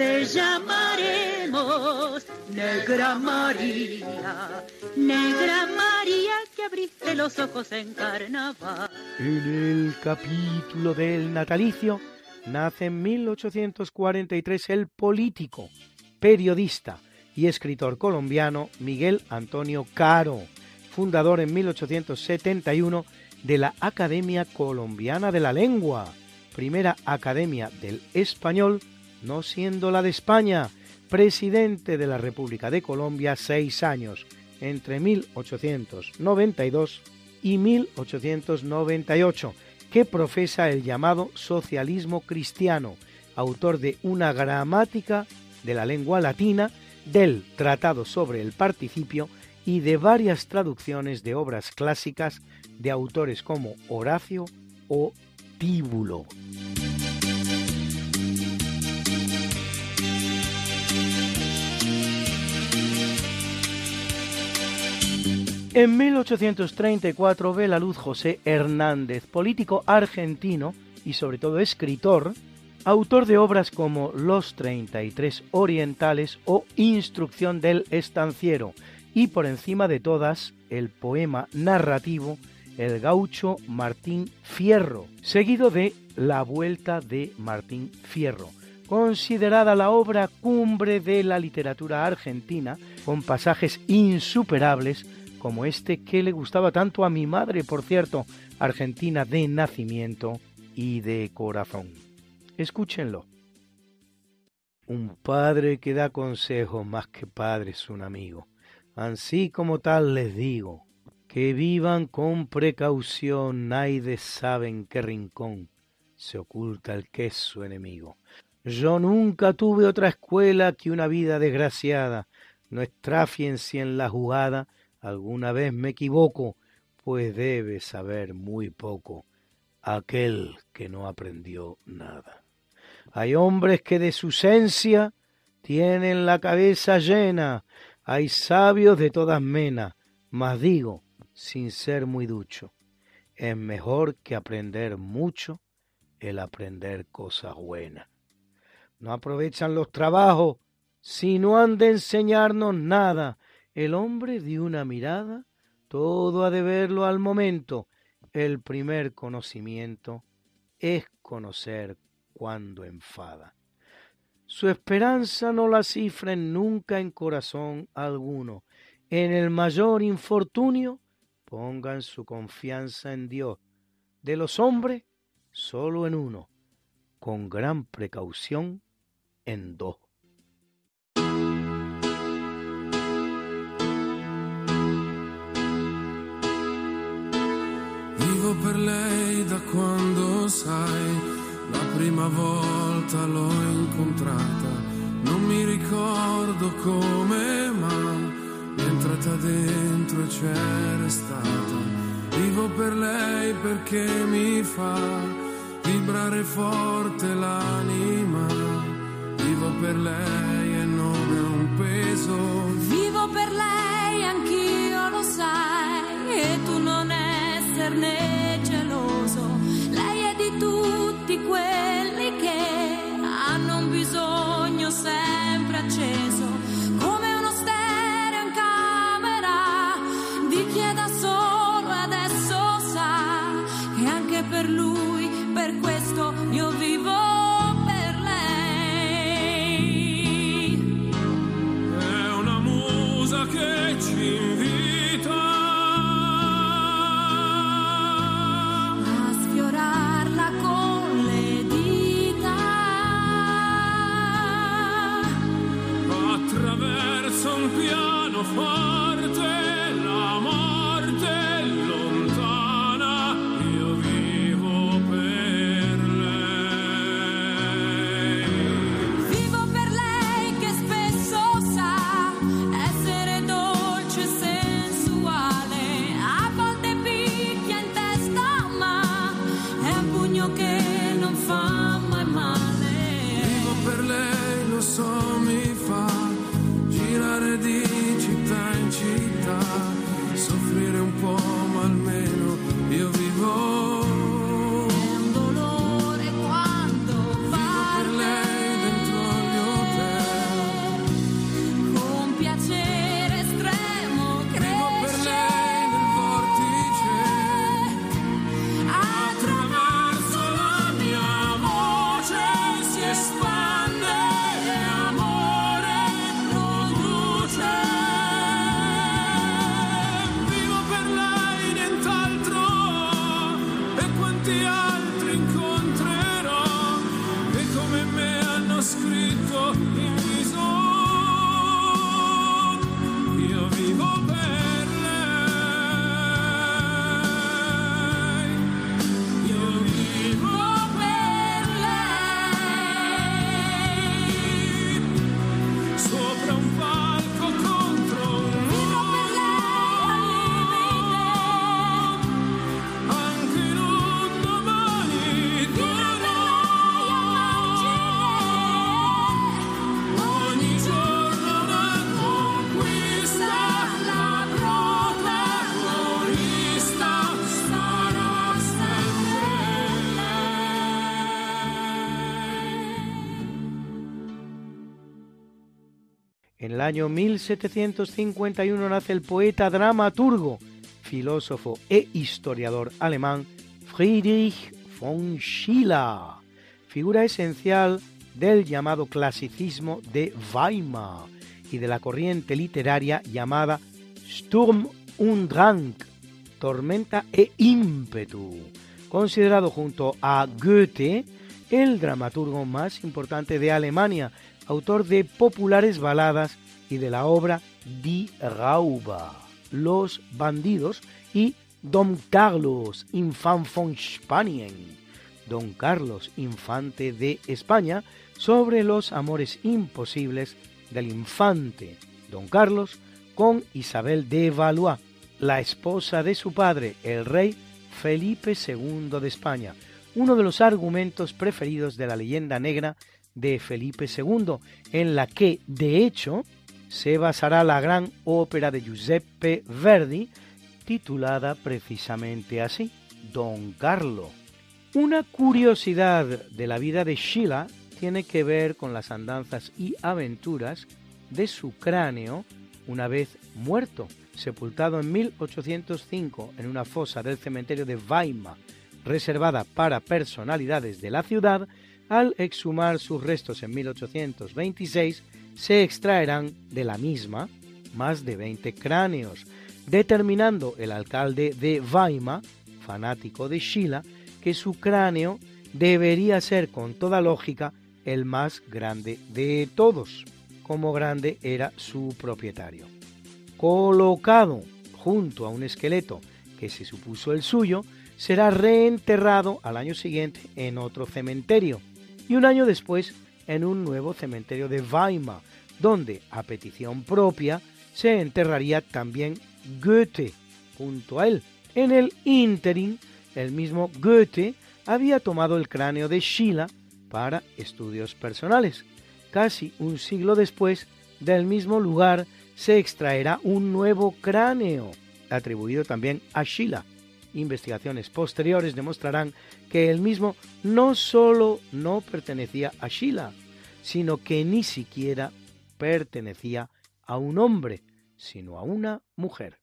[SPEAKER 12] Te llamaremos Negra María, Negra María que abriste los ojos en carnaval.
[SPEAKER 10] En el capítulo del natalicio nace en 1843 el político, periodista y escritor colombiano Miguel Antonio Caro, fundador en 1871 de la Academia Colombiana de la Lengua, primera academia del español, no siendo la de España, presidente de la República de Colombia seis años, entre 1892 y 1898, que profesa el llamado socialismo cristiano, autor de una gramática de la lengua latina, del Tratado sobre el Participio y de varias traducciones de obras clásicas de autores como Horacio o Tíbulo. En 1834 ve la luz José Hernández, político argentino y sobre todo escritor, autor de obras como Los 33 Orientales o Instrucción del Estanciero, y por encima de todas el poema narrativo El gaucho Martín Fierro, seguido de La Vuelta de Martín Fierro, considerada la obra cumbre de la literatura argentina, con pasajes insuperables como este que le gustaba tanto a mi madre, por cierto, argentina de nacimiento y de corazón. Escúchenlo. un padre que da consejos más que padre es un amigo. Así como tal les digo, que vivan con precaución, nadie sabe en qué rincón se oculta el que es su enemigo. Yo nunca tuve otra escuela que una vida desgraciada. No estrafien si en la jugada alguna vez me equivoco, pues debe saber muy poco aquel que no aprendió nada. Hay hombres que de su esencia tienen la cabeza llena, hay sabios de todas menas, mas digo, sin ser muy ducho, es mejor que aprender mucho el aprender cosas buenas. No aprovechan los trabajos si no han de enseñarnos nada. El hombre de una mirada todo ha de verlo al momento. El primer conocimiento es conocer cuando enfada. Su esperanza no la cifren nunca en corazón alguno. En el mayor infortunio pongan su confianza en Dios. De los hombres, solo en uno, con gran precaución en dos.
[SPEAKER 13] Vivo per lei da quando sai la prima volta l'ho incontrata, non mi ricordo come, ma è entrata dentro e c'era stata. Vivo per lei perché mi fa vibrare forte l'anima. Vivo per lei e non è un peso.
[SPEAKER 14] Vivo per lei, anch'io lo sai, esserne geloso. Lei è di tutti quelli che hanno un bisogno sempre acceso,
[SPEAKER 10] año 1751 nace el poeta dramaturgo, filósofo e historiador alemán Friedrich von Schiller, figura esencial del llamado clasicismo de Weimar y de la corriente literaria llamada Sturm und Drang, tormenta e ímpetu, considerado junto a Goethe el dramaturgo más importante de Alemania, autor de populares baladas y de la obra Die Rauber, Los Bandidos, y Don Carlos, Infant von Spanien, Don Carlos, infante de España, sobre los amores imposibles del infante Don Carlos con Isabel de Valois, la esposa de su padre, el rey Felipe II de España, uno de los argumentos preferidos de la leyenda negra de Felipe II, en la que, de hecho, se basará la gran ópera de Giuseppe Verdi, titulada precisamente así, Don Carlo. Una curiosidad de la vida de Sheila tiene que ver con las andanzas y aventuras de su cráneo una vez muerto, sepultado en 1805 en una fosa del cementerio de Weimar, reservada para personalidades de la ciudad, al exhumar sus restos en 1826, se extraerán de la misma más de 20 cráneos, determinando el alcalde de Weimar, fanático de Schiller, que su cráneo debería ser con toda lógica el más grande de todos, como grande era su propietario. Colocado junto a un esqueleto que se supuso el suyo, será reenterrado al año siguiente en otro cementerio y un año después en un nuevo cementerio de Weimar, donde, a petición propia, se enterraría también Goethe junto a él. En el ínterin, el mismo Goethe había tomado el cráneo de Schiller para estudios personales. Casi un siglo después, del mismo lugar se extraerá un nuevo cráneo, atribuido también a Schiller investigaciones posteriores demostrarán que el mismo no solo no pertenecía a Sheila, sino que ni siquiera pertenecía a un hombre, sino a una mujer.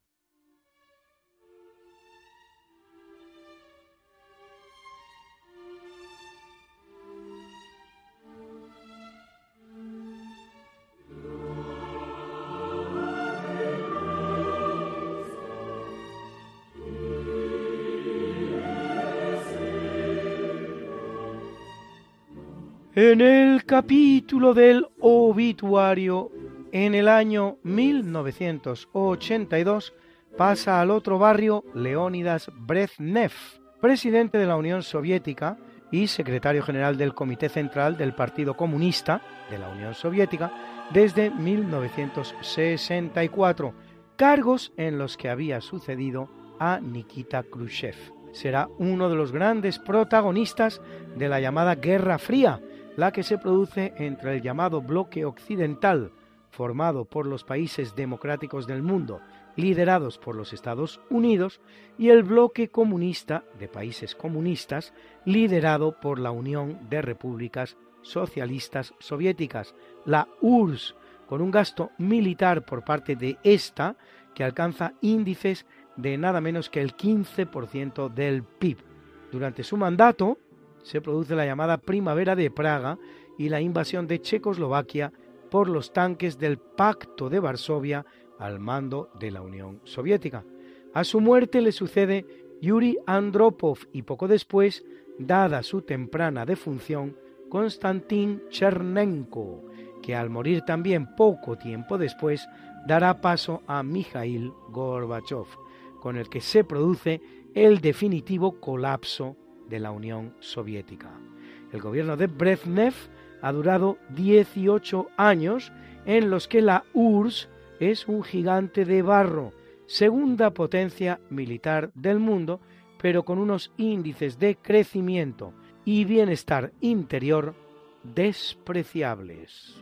[SPEAKER 10] En el capítulo del obituario, en el año 1982, pasa al otro barrio Leónidas Brezhnev, presidente de la Unión Soviética y secretario general del Comité Central del Partido Comunista de la Unión Soviética desde 1964, cargos en los que había sucedido a Nikita Khrushchev. Será uno de los grandes protagonistas de la llamada Guerra Fría, la que se produce entre el llamado bloque occidental, formado por los países democráticos del mundo, liderados por los Estados Unidos, y el bloque comunista de países comunistas, liderado por la Unión de Repúblicas Socialistas Soviéticas, la URSS, con un gasto militar por parte de esta que alcanza índices de nada menos que el 15% del PIB. Durante su mandato, se produce la llamada Primavera de Praga y la invasión de Checoslovaquia por los tanques del Pacto de Varsovia al mando de la Unión Soviética. A su muerte le sucede Yuri Andropov y poco después, dada su temprana defunción, Konstantin Chernenko, que al morir también poco tiempo después dará paso a Mikhail Gorbachev, con el que se produce el definitivo colapso de la Unión Soviética. El gobierno de Brezhnev ha durado 18 años en los que la URSS es un gigante de barro, segunda potencia militar del mundo, pero con unos índices de crecimiento y bienestar interior despreciables.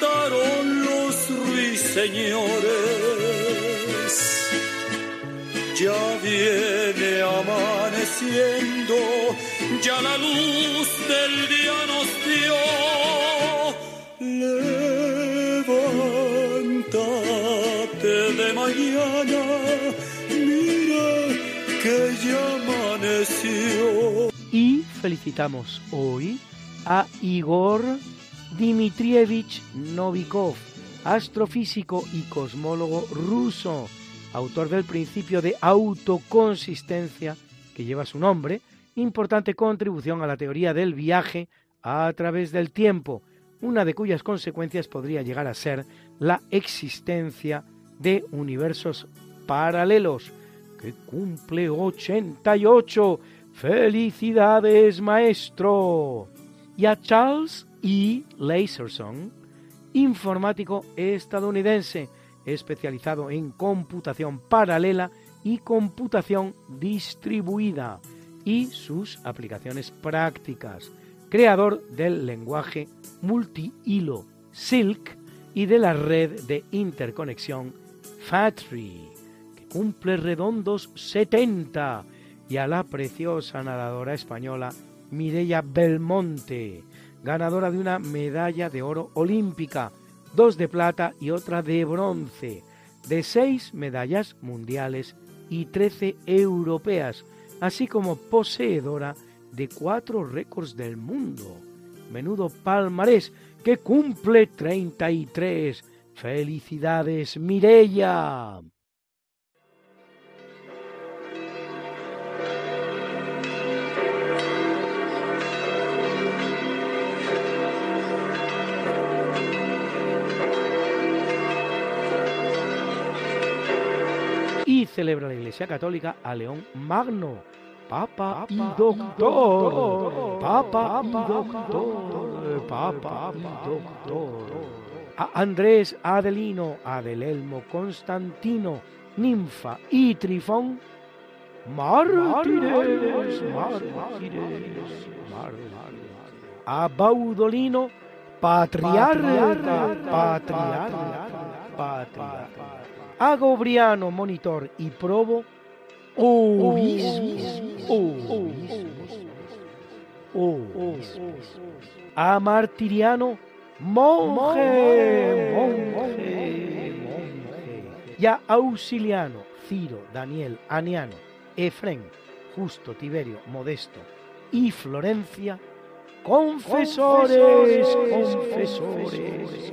[SPEAKER 7] cantaron los ruiseñores. Ya viene amaneciendo, ya la luz del día nos dio. Levántate de mañana, mira que ya amaneció
[SPEAKER 10] y felicitamos hoy a Igor Dmitrievich Novikov, astrofísico y cosmólogo ruso, autor del principio de autoconsistencia que lleva su nombre, importante contribución a la teoría del viaje a través del tiempo, una de cuyas consecuencias podría llegar a ser la existencia de universos paralelos, que cumple 88 Felicidades, maestro. Y a Charles E. Laserson, informático estadounidense especializado en computación paralela y computación distribuida y sus aplicaciones prácticas, creador del lenguaje multihilo Silk y de la red de interconexión FATRI, que cumple redondos 70 y a la preciosa nadadora española Mireia Belmonte, ganadora de una medalla de oro olímpica, dos de plata y otra de bronce, de seis medallas mundiales y trece europeas, así como poseedora de cuatro récords del mundo. Menudo palmarés que cumple 33. Felicidades, Mireia. Y celebra la Iglesia Católica a León Magno, Papa y Doctor, Papa y Doctor, Papa y Doctor. A Andrés Adelino, Adelelmo Constantino, Ninfa y Trifón, mártires, mártires, A Baudolino, patriarca, patriarca, patriarca a Gobriano, monitor y probo, A Martiriano, monje, monje, monje. Y a Auxiliano, Ciro, Daniel, Aniano, Efren, Justo, Tiberio, Modesto y Florencia, confesores, confesores.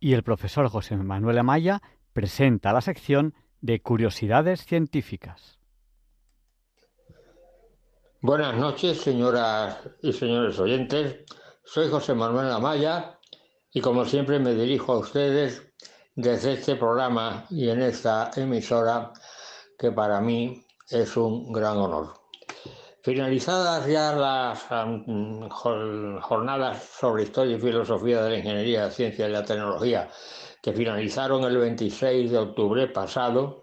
[SPEAKER 1] Y el profesor José Manuel Amaya presenta la sección de Curiosidades Científicas.
[SPEAKER 15] Buenas noches, señoras y señores oyentes. Soy José Manuel Amaya y como siempre me dirijo a ustedes desde este programa y en esta emisora que para mí es un gran honor. Finalizadas ya las jornadas sobre historia y filosofía de la ingeniería, la ciencia y la tecnología, que finalizaron el 26 de octubre pasado,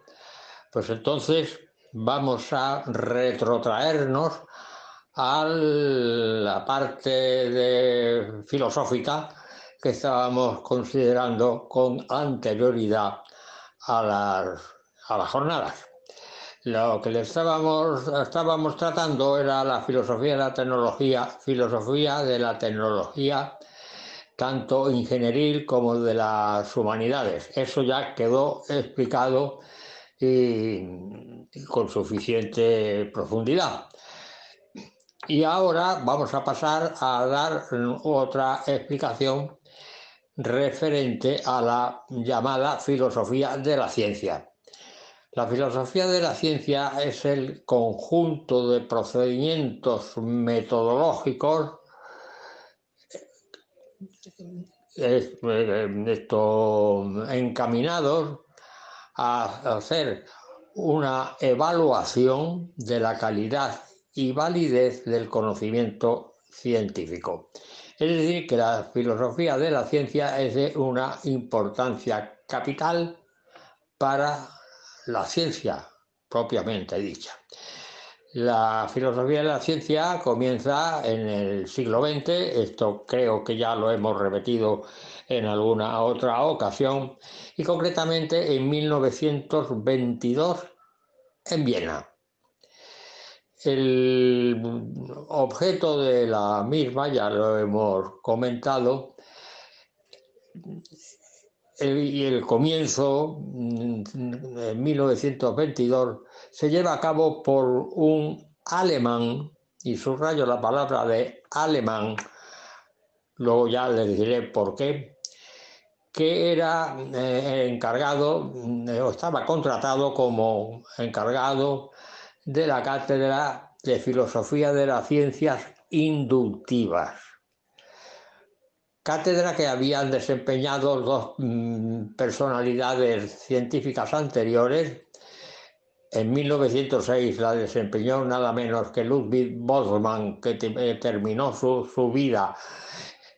[SPEAKER 15] pues entonces vamos a retrotraernos a la parte de filosófica que estábamos considerando con anterioridad a las, a las jornadas. Lo que le estábamos, estábamos tratando era la filosofía de la tecnología, filosofía de la tecnología tanto ingenieril como de las humanidades. Eso ya quedó explicado y, con suficiente profundidad. Y ahora vamos a pasar a dar otra explicación referente a la llamada filosofía de la ciencia. La filosofía de la ciencia es el conjunto de procedimientos metodológicos eh, encaminados a hacer una evaluación de la calidad y validez del conocimiento científico. Es decir, que la filosofía de la ciencia es de una importancia capital para la ciencia propiamente dicha. La filosofía de la ciencia comienza en el siglo XX, esto creo que ya lo hemos repetido en alguna otra ocasión, y concretamente en 1922 en Viena. El objeto de la misma, ya lo hemos comentado, y el comienzo, mm, en 1922, se lleva a cabo por un alemán, y subrayo la palabra de alemán, luego ya les diré por qué, que era eh, encargado, eh, o estaba contratado como encargado de la cátedra de filosofía de las ciencias inductivas cátedra que habían desempeñado dos mm, personalidades científicas anteriores. En 1906 la desempeñó nada menos que Ludwig Boltzmann, que eh, terminó su, su vida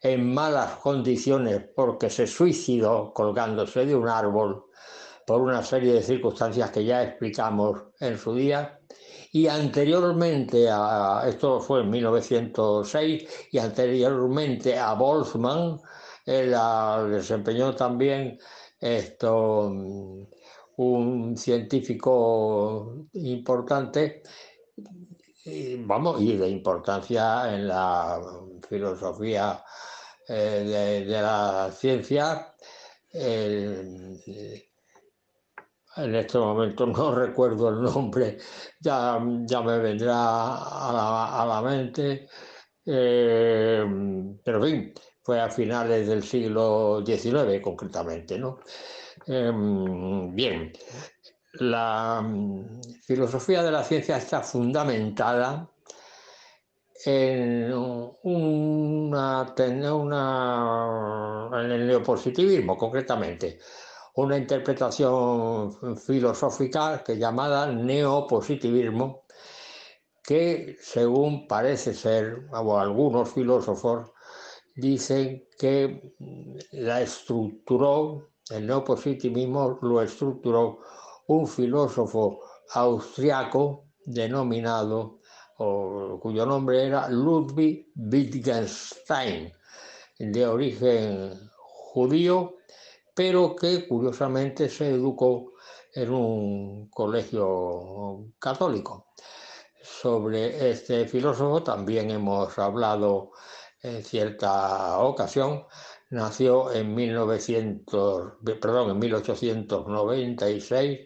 [SPEAKER 15] en malas condiciones porque se suicidó colgándose de un árbol por una serie de circunstancias que ya explicamos en su día. Y anteriormente a, esto fue en 1906, y anteriormente a Boltzmann, él desempeñó también esto, un científico importante, y, vamos, y de importancia en la filosofía eh, de, la ciencia. En este momento no recuerdo el nombre, ya, ya me vendrá a la, mente. Eh, pero en fin, fue a finales del siglo XIX concretamente. ¿no? Em, bien, la mm, filosofía de la ciencia está fundamentada en, una, una, en el neopositivismo concretamente una interpretación filosófica que llamada neopositivismo, que según parece ser, o algunos filósofos dicen que la estructuró, el neopositivismo lo estructuró un filósofo austriaco denominado, cuyo nombre era Ludwig Wittgenstein, de origen judío, pero que curiosamente se educó en un colegio católico. Sobre este filósofo también hemos hablado en cierta ocasión. Nació en, 1900, perdón, en 1896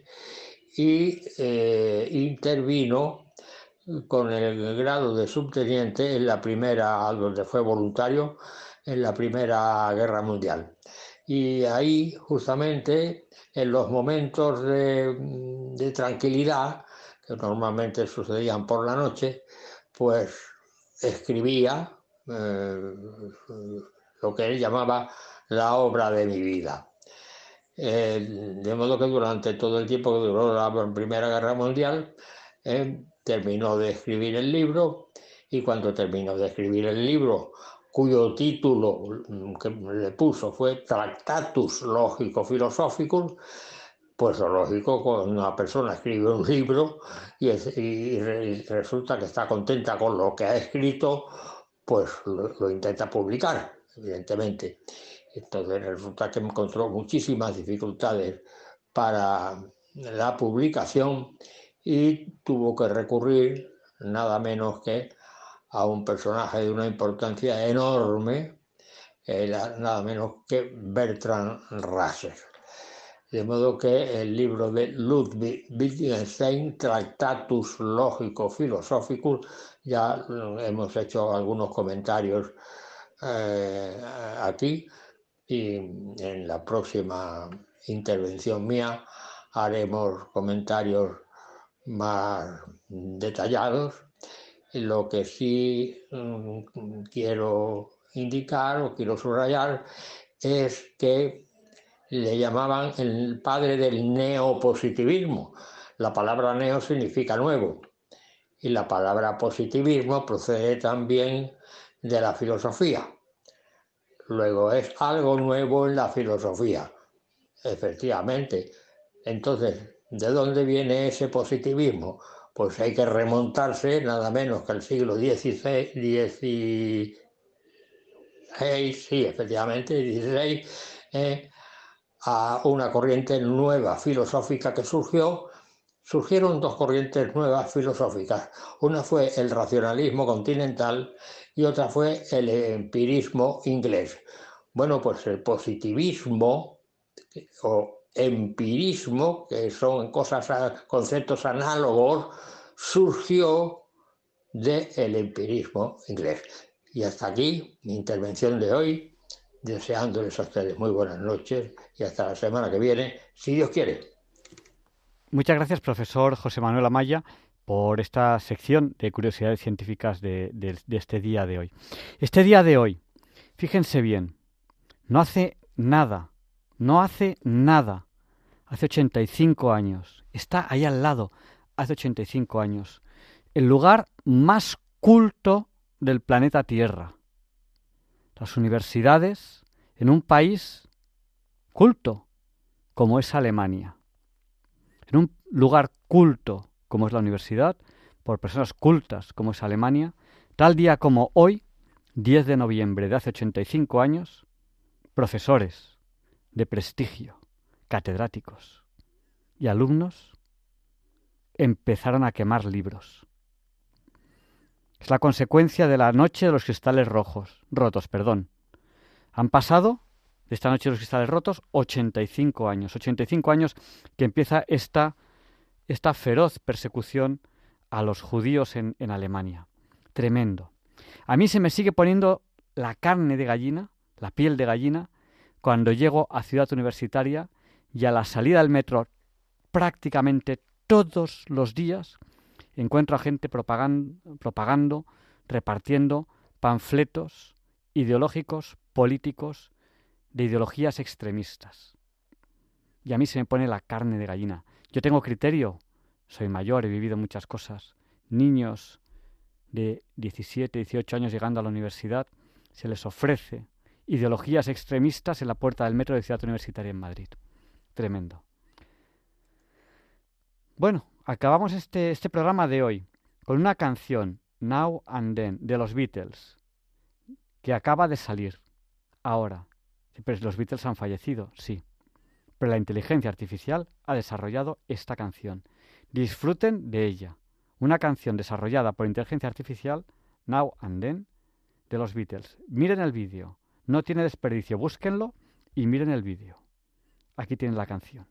[SPEAKER 15] y eh, intervino con el grado de subteniente en la primera, donde fue voluntario, en la Primera Guerra Mundial. Y ahí, justamente, en los momentos de, tranquilidad, que normalmente sucedían por la noche, pues escribía eh, lo que él llamaba la obra de mi vida. De modo que durante todo el tiempo que duró la Primera Guerra Mundial, terminó de escribir el libro y cuando terminó de escribir el libro cuyo título mm, que le puso fue Tractatus Lógico Philosophicus, pues lo lógico, cuando una persona escribe un libro y, resulta que está contenta con lo que ha escrito, pues lo, intenta publicar, evidentemente. Entonces resulta que encontró muchísimas dificultades para la publicación y tuvo que recurrir nada menos que a un personaje de una importancia enorme, nada menos que Bertrand Russell. De modo que el libro de Ludwig Wittgenstein, Tractatus Lógico Philosophicus, ya hemos hecho algunos comentarios eh, aquí y en la próxima intervención mía haremos comentarios más detallados. Lo que sí mm, quiero indicar o quiero subrayar es que le llamaban el padre del neopositivismo. La palabra neo significa nuevo y la palabra positivismo procede también de la filosofía. Luego es algo nuevo en la filosofía, efectivamente. Entonces, ¿de dónde viene ese positivismo? Pues hay que remontarse nada menos que al siglo XVI, sí, efectivamente, XVI, eh, a una corriente nueva filosófica que surgió surgieron dos corrientes nuevas filosóficas. Una fue el racionalismo continental y otra fue el empirismo inglés. Bueno, pues el positivismo o empirismo, que son cosas, conceptos análogos, surgió del empirismo inglés. Y hasta aquí mi intervención de hoy, deseándoles a ustedes muy buenas noches y hasta la semana que viene, si Dios quiere.
[SPEAKER 1] Muchas gracias, profesor José Manuel Amaya, por esta sección de curiosidades científicas de, este día de hoy. Este día de hoy, fíjense bien, no hace nada, no hace nada, hace 85 años, está ahí al lado, hace 85 años, el lugar más culto del planeta Tierra. Las universidades en un país culto como es Alemania. En un lugar culto como es la universidad, por personas cultas como es Alemania, tal día como hoy, 10 de noviembre de hace 85 años, profesores de prestigio, catedráticos y alumnos empezaron a quemar libros. Es la consecuencia de la noche de los cristales rojos, rotos, perdón. Han pasado de esta noche de los cristales rotos, 85 años. 85 años que empieza esta, esta feroz persecución a los judíos en, en Alemania. Tremendo. A mí se me sigue poniendo la carne de gallina, la piel de gallina, cuando llego a Ciudad Universitaria y a la salida del metro prácticamente todos los días encuentro a gente propagando, repartiendo panfletos ideológicos, políticos, de ideologías extremistas. Y a mí se me pone la carne de gallina. Yo tengo criterio, soy mayor, he vivido muchas cosas. Niños de 17, 18 años llegando a la universidad, se les ofrece ideologías extremistas en la puerta del metro de Ciudad Universitaria en Madrid. Tremendo. Bueno, acabamos este, este programa de hoy con una canción, Now and Then, de los Beatles, que acaba de salir ahora. Los Beatles han fallecido, sí. Pero la inteligencia artificial ha desarrollado esta canción. Disfruten de ella. Una canción desarrollada por inteligencia artificial, Now and Then, de los Beatles. Miren el vídeo. No tiene desperdicio. Búsquenlo y miren el vídeo. Aquí tienen la canción.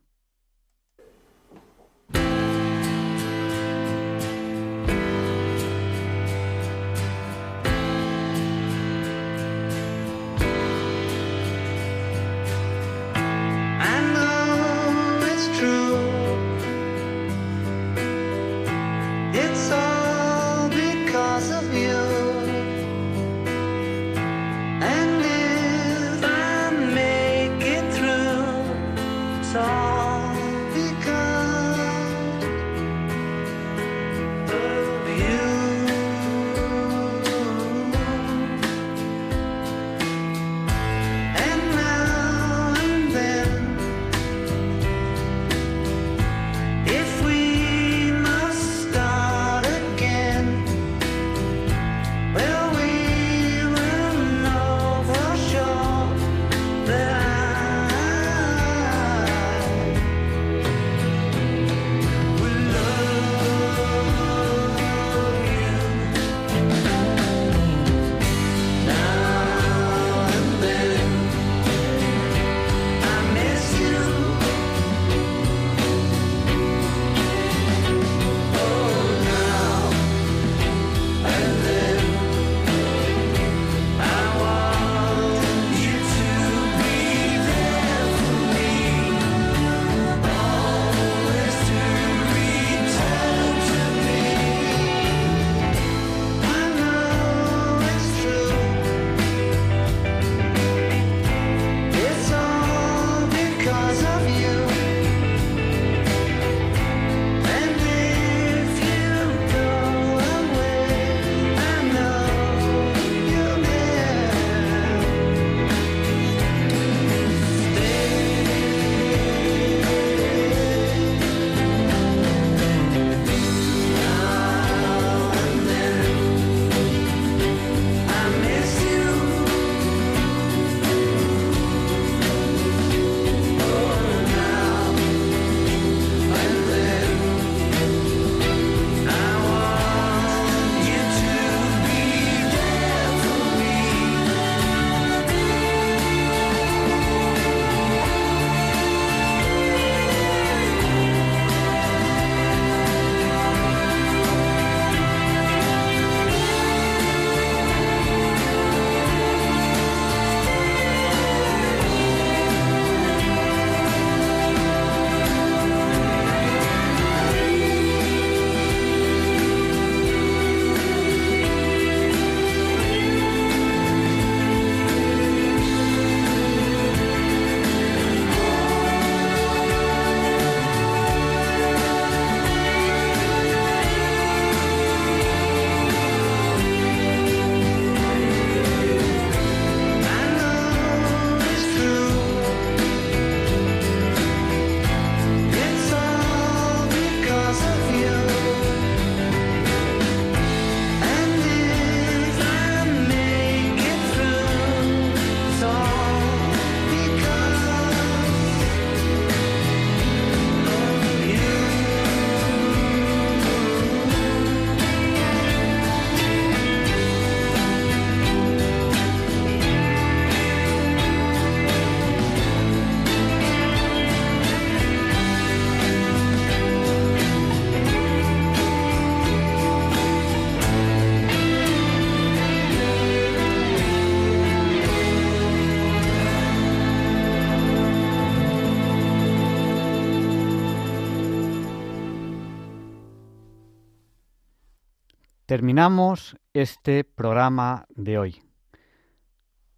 [SPEAKER 1] Terminamos este programa de hoy,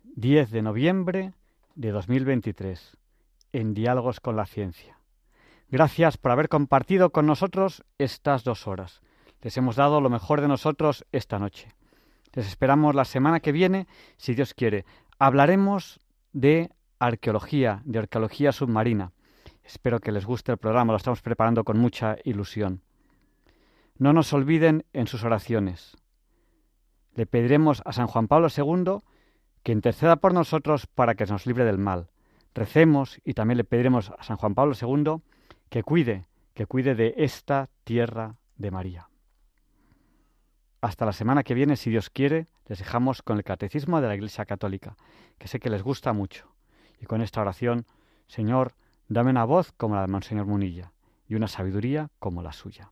[SPEAKER 1] 10 de noviembre de 2023, en Diálogos con la Ciencia. Gracias por haber compartido con nosotros estas dos horas. Les hemos dado lo mejor de nosotros esta noche. Les esperamos la semana que viene, si Dios quiere. Hablaremos de arqueología, de arqueología submarina. Espero que les guste el programa, lo estamos preparando con mucha ilusión. No nos olviden en sus oraciones. Le pediremos a San Juan Pablo II que interceda por nosotros para que nos libre del mal. Recemos y también le pediremos a San Juan Pablo II que cuide, que cuide de esta tierra de María. Hasta la semana que viene, si Dios quiere, les dejamos con el Catecismo de la Iglesia Católica, que sé que les gusta mucho. Y con esta oración, Señor, dame una voz como la de Monseñor Munilla y una sabiduría como la suya.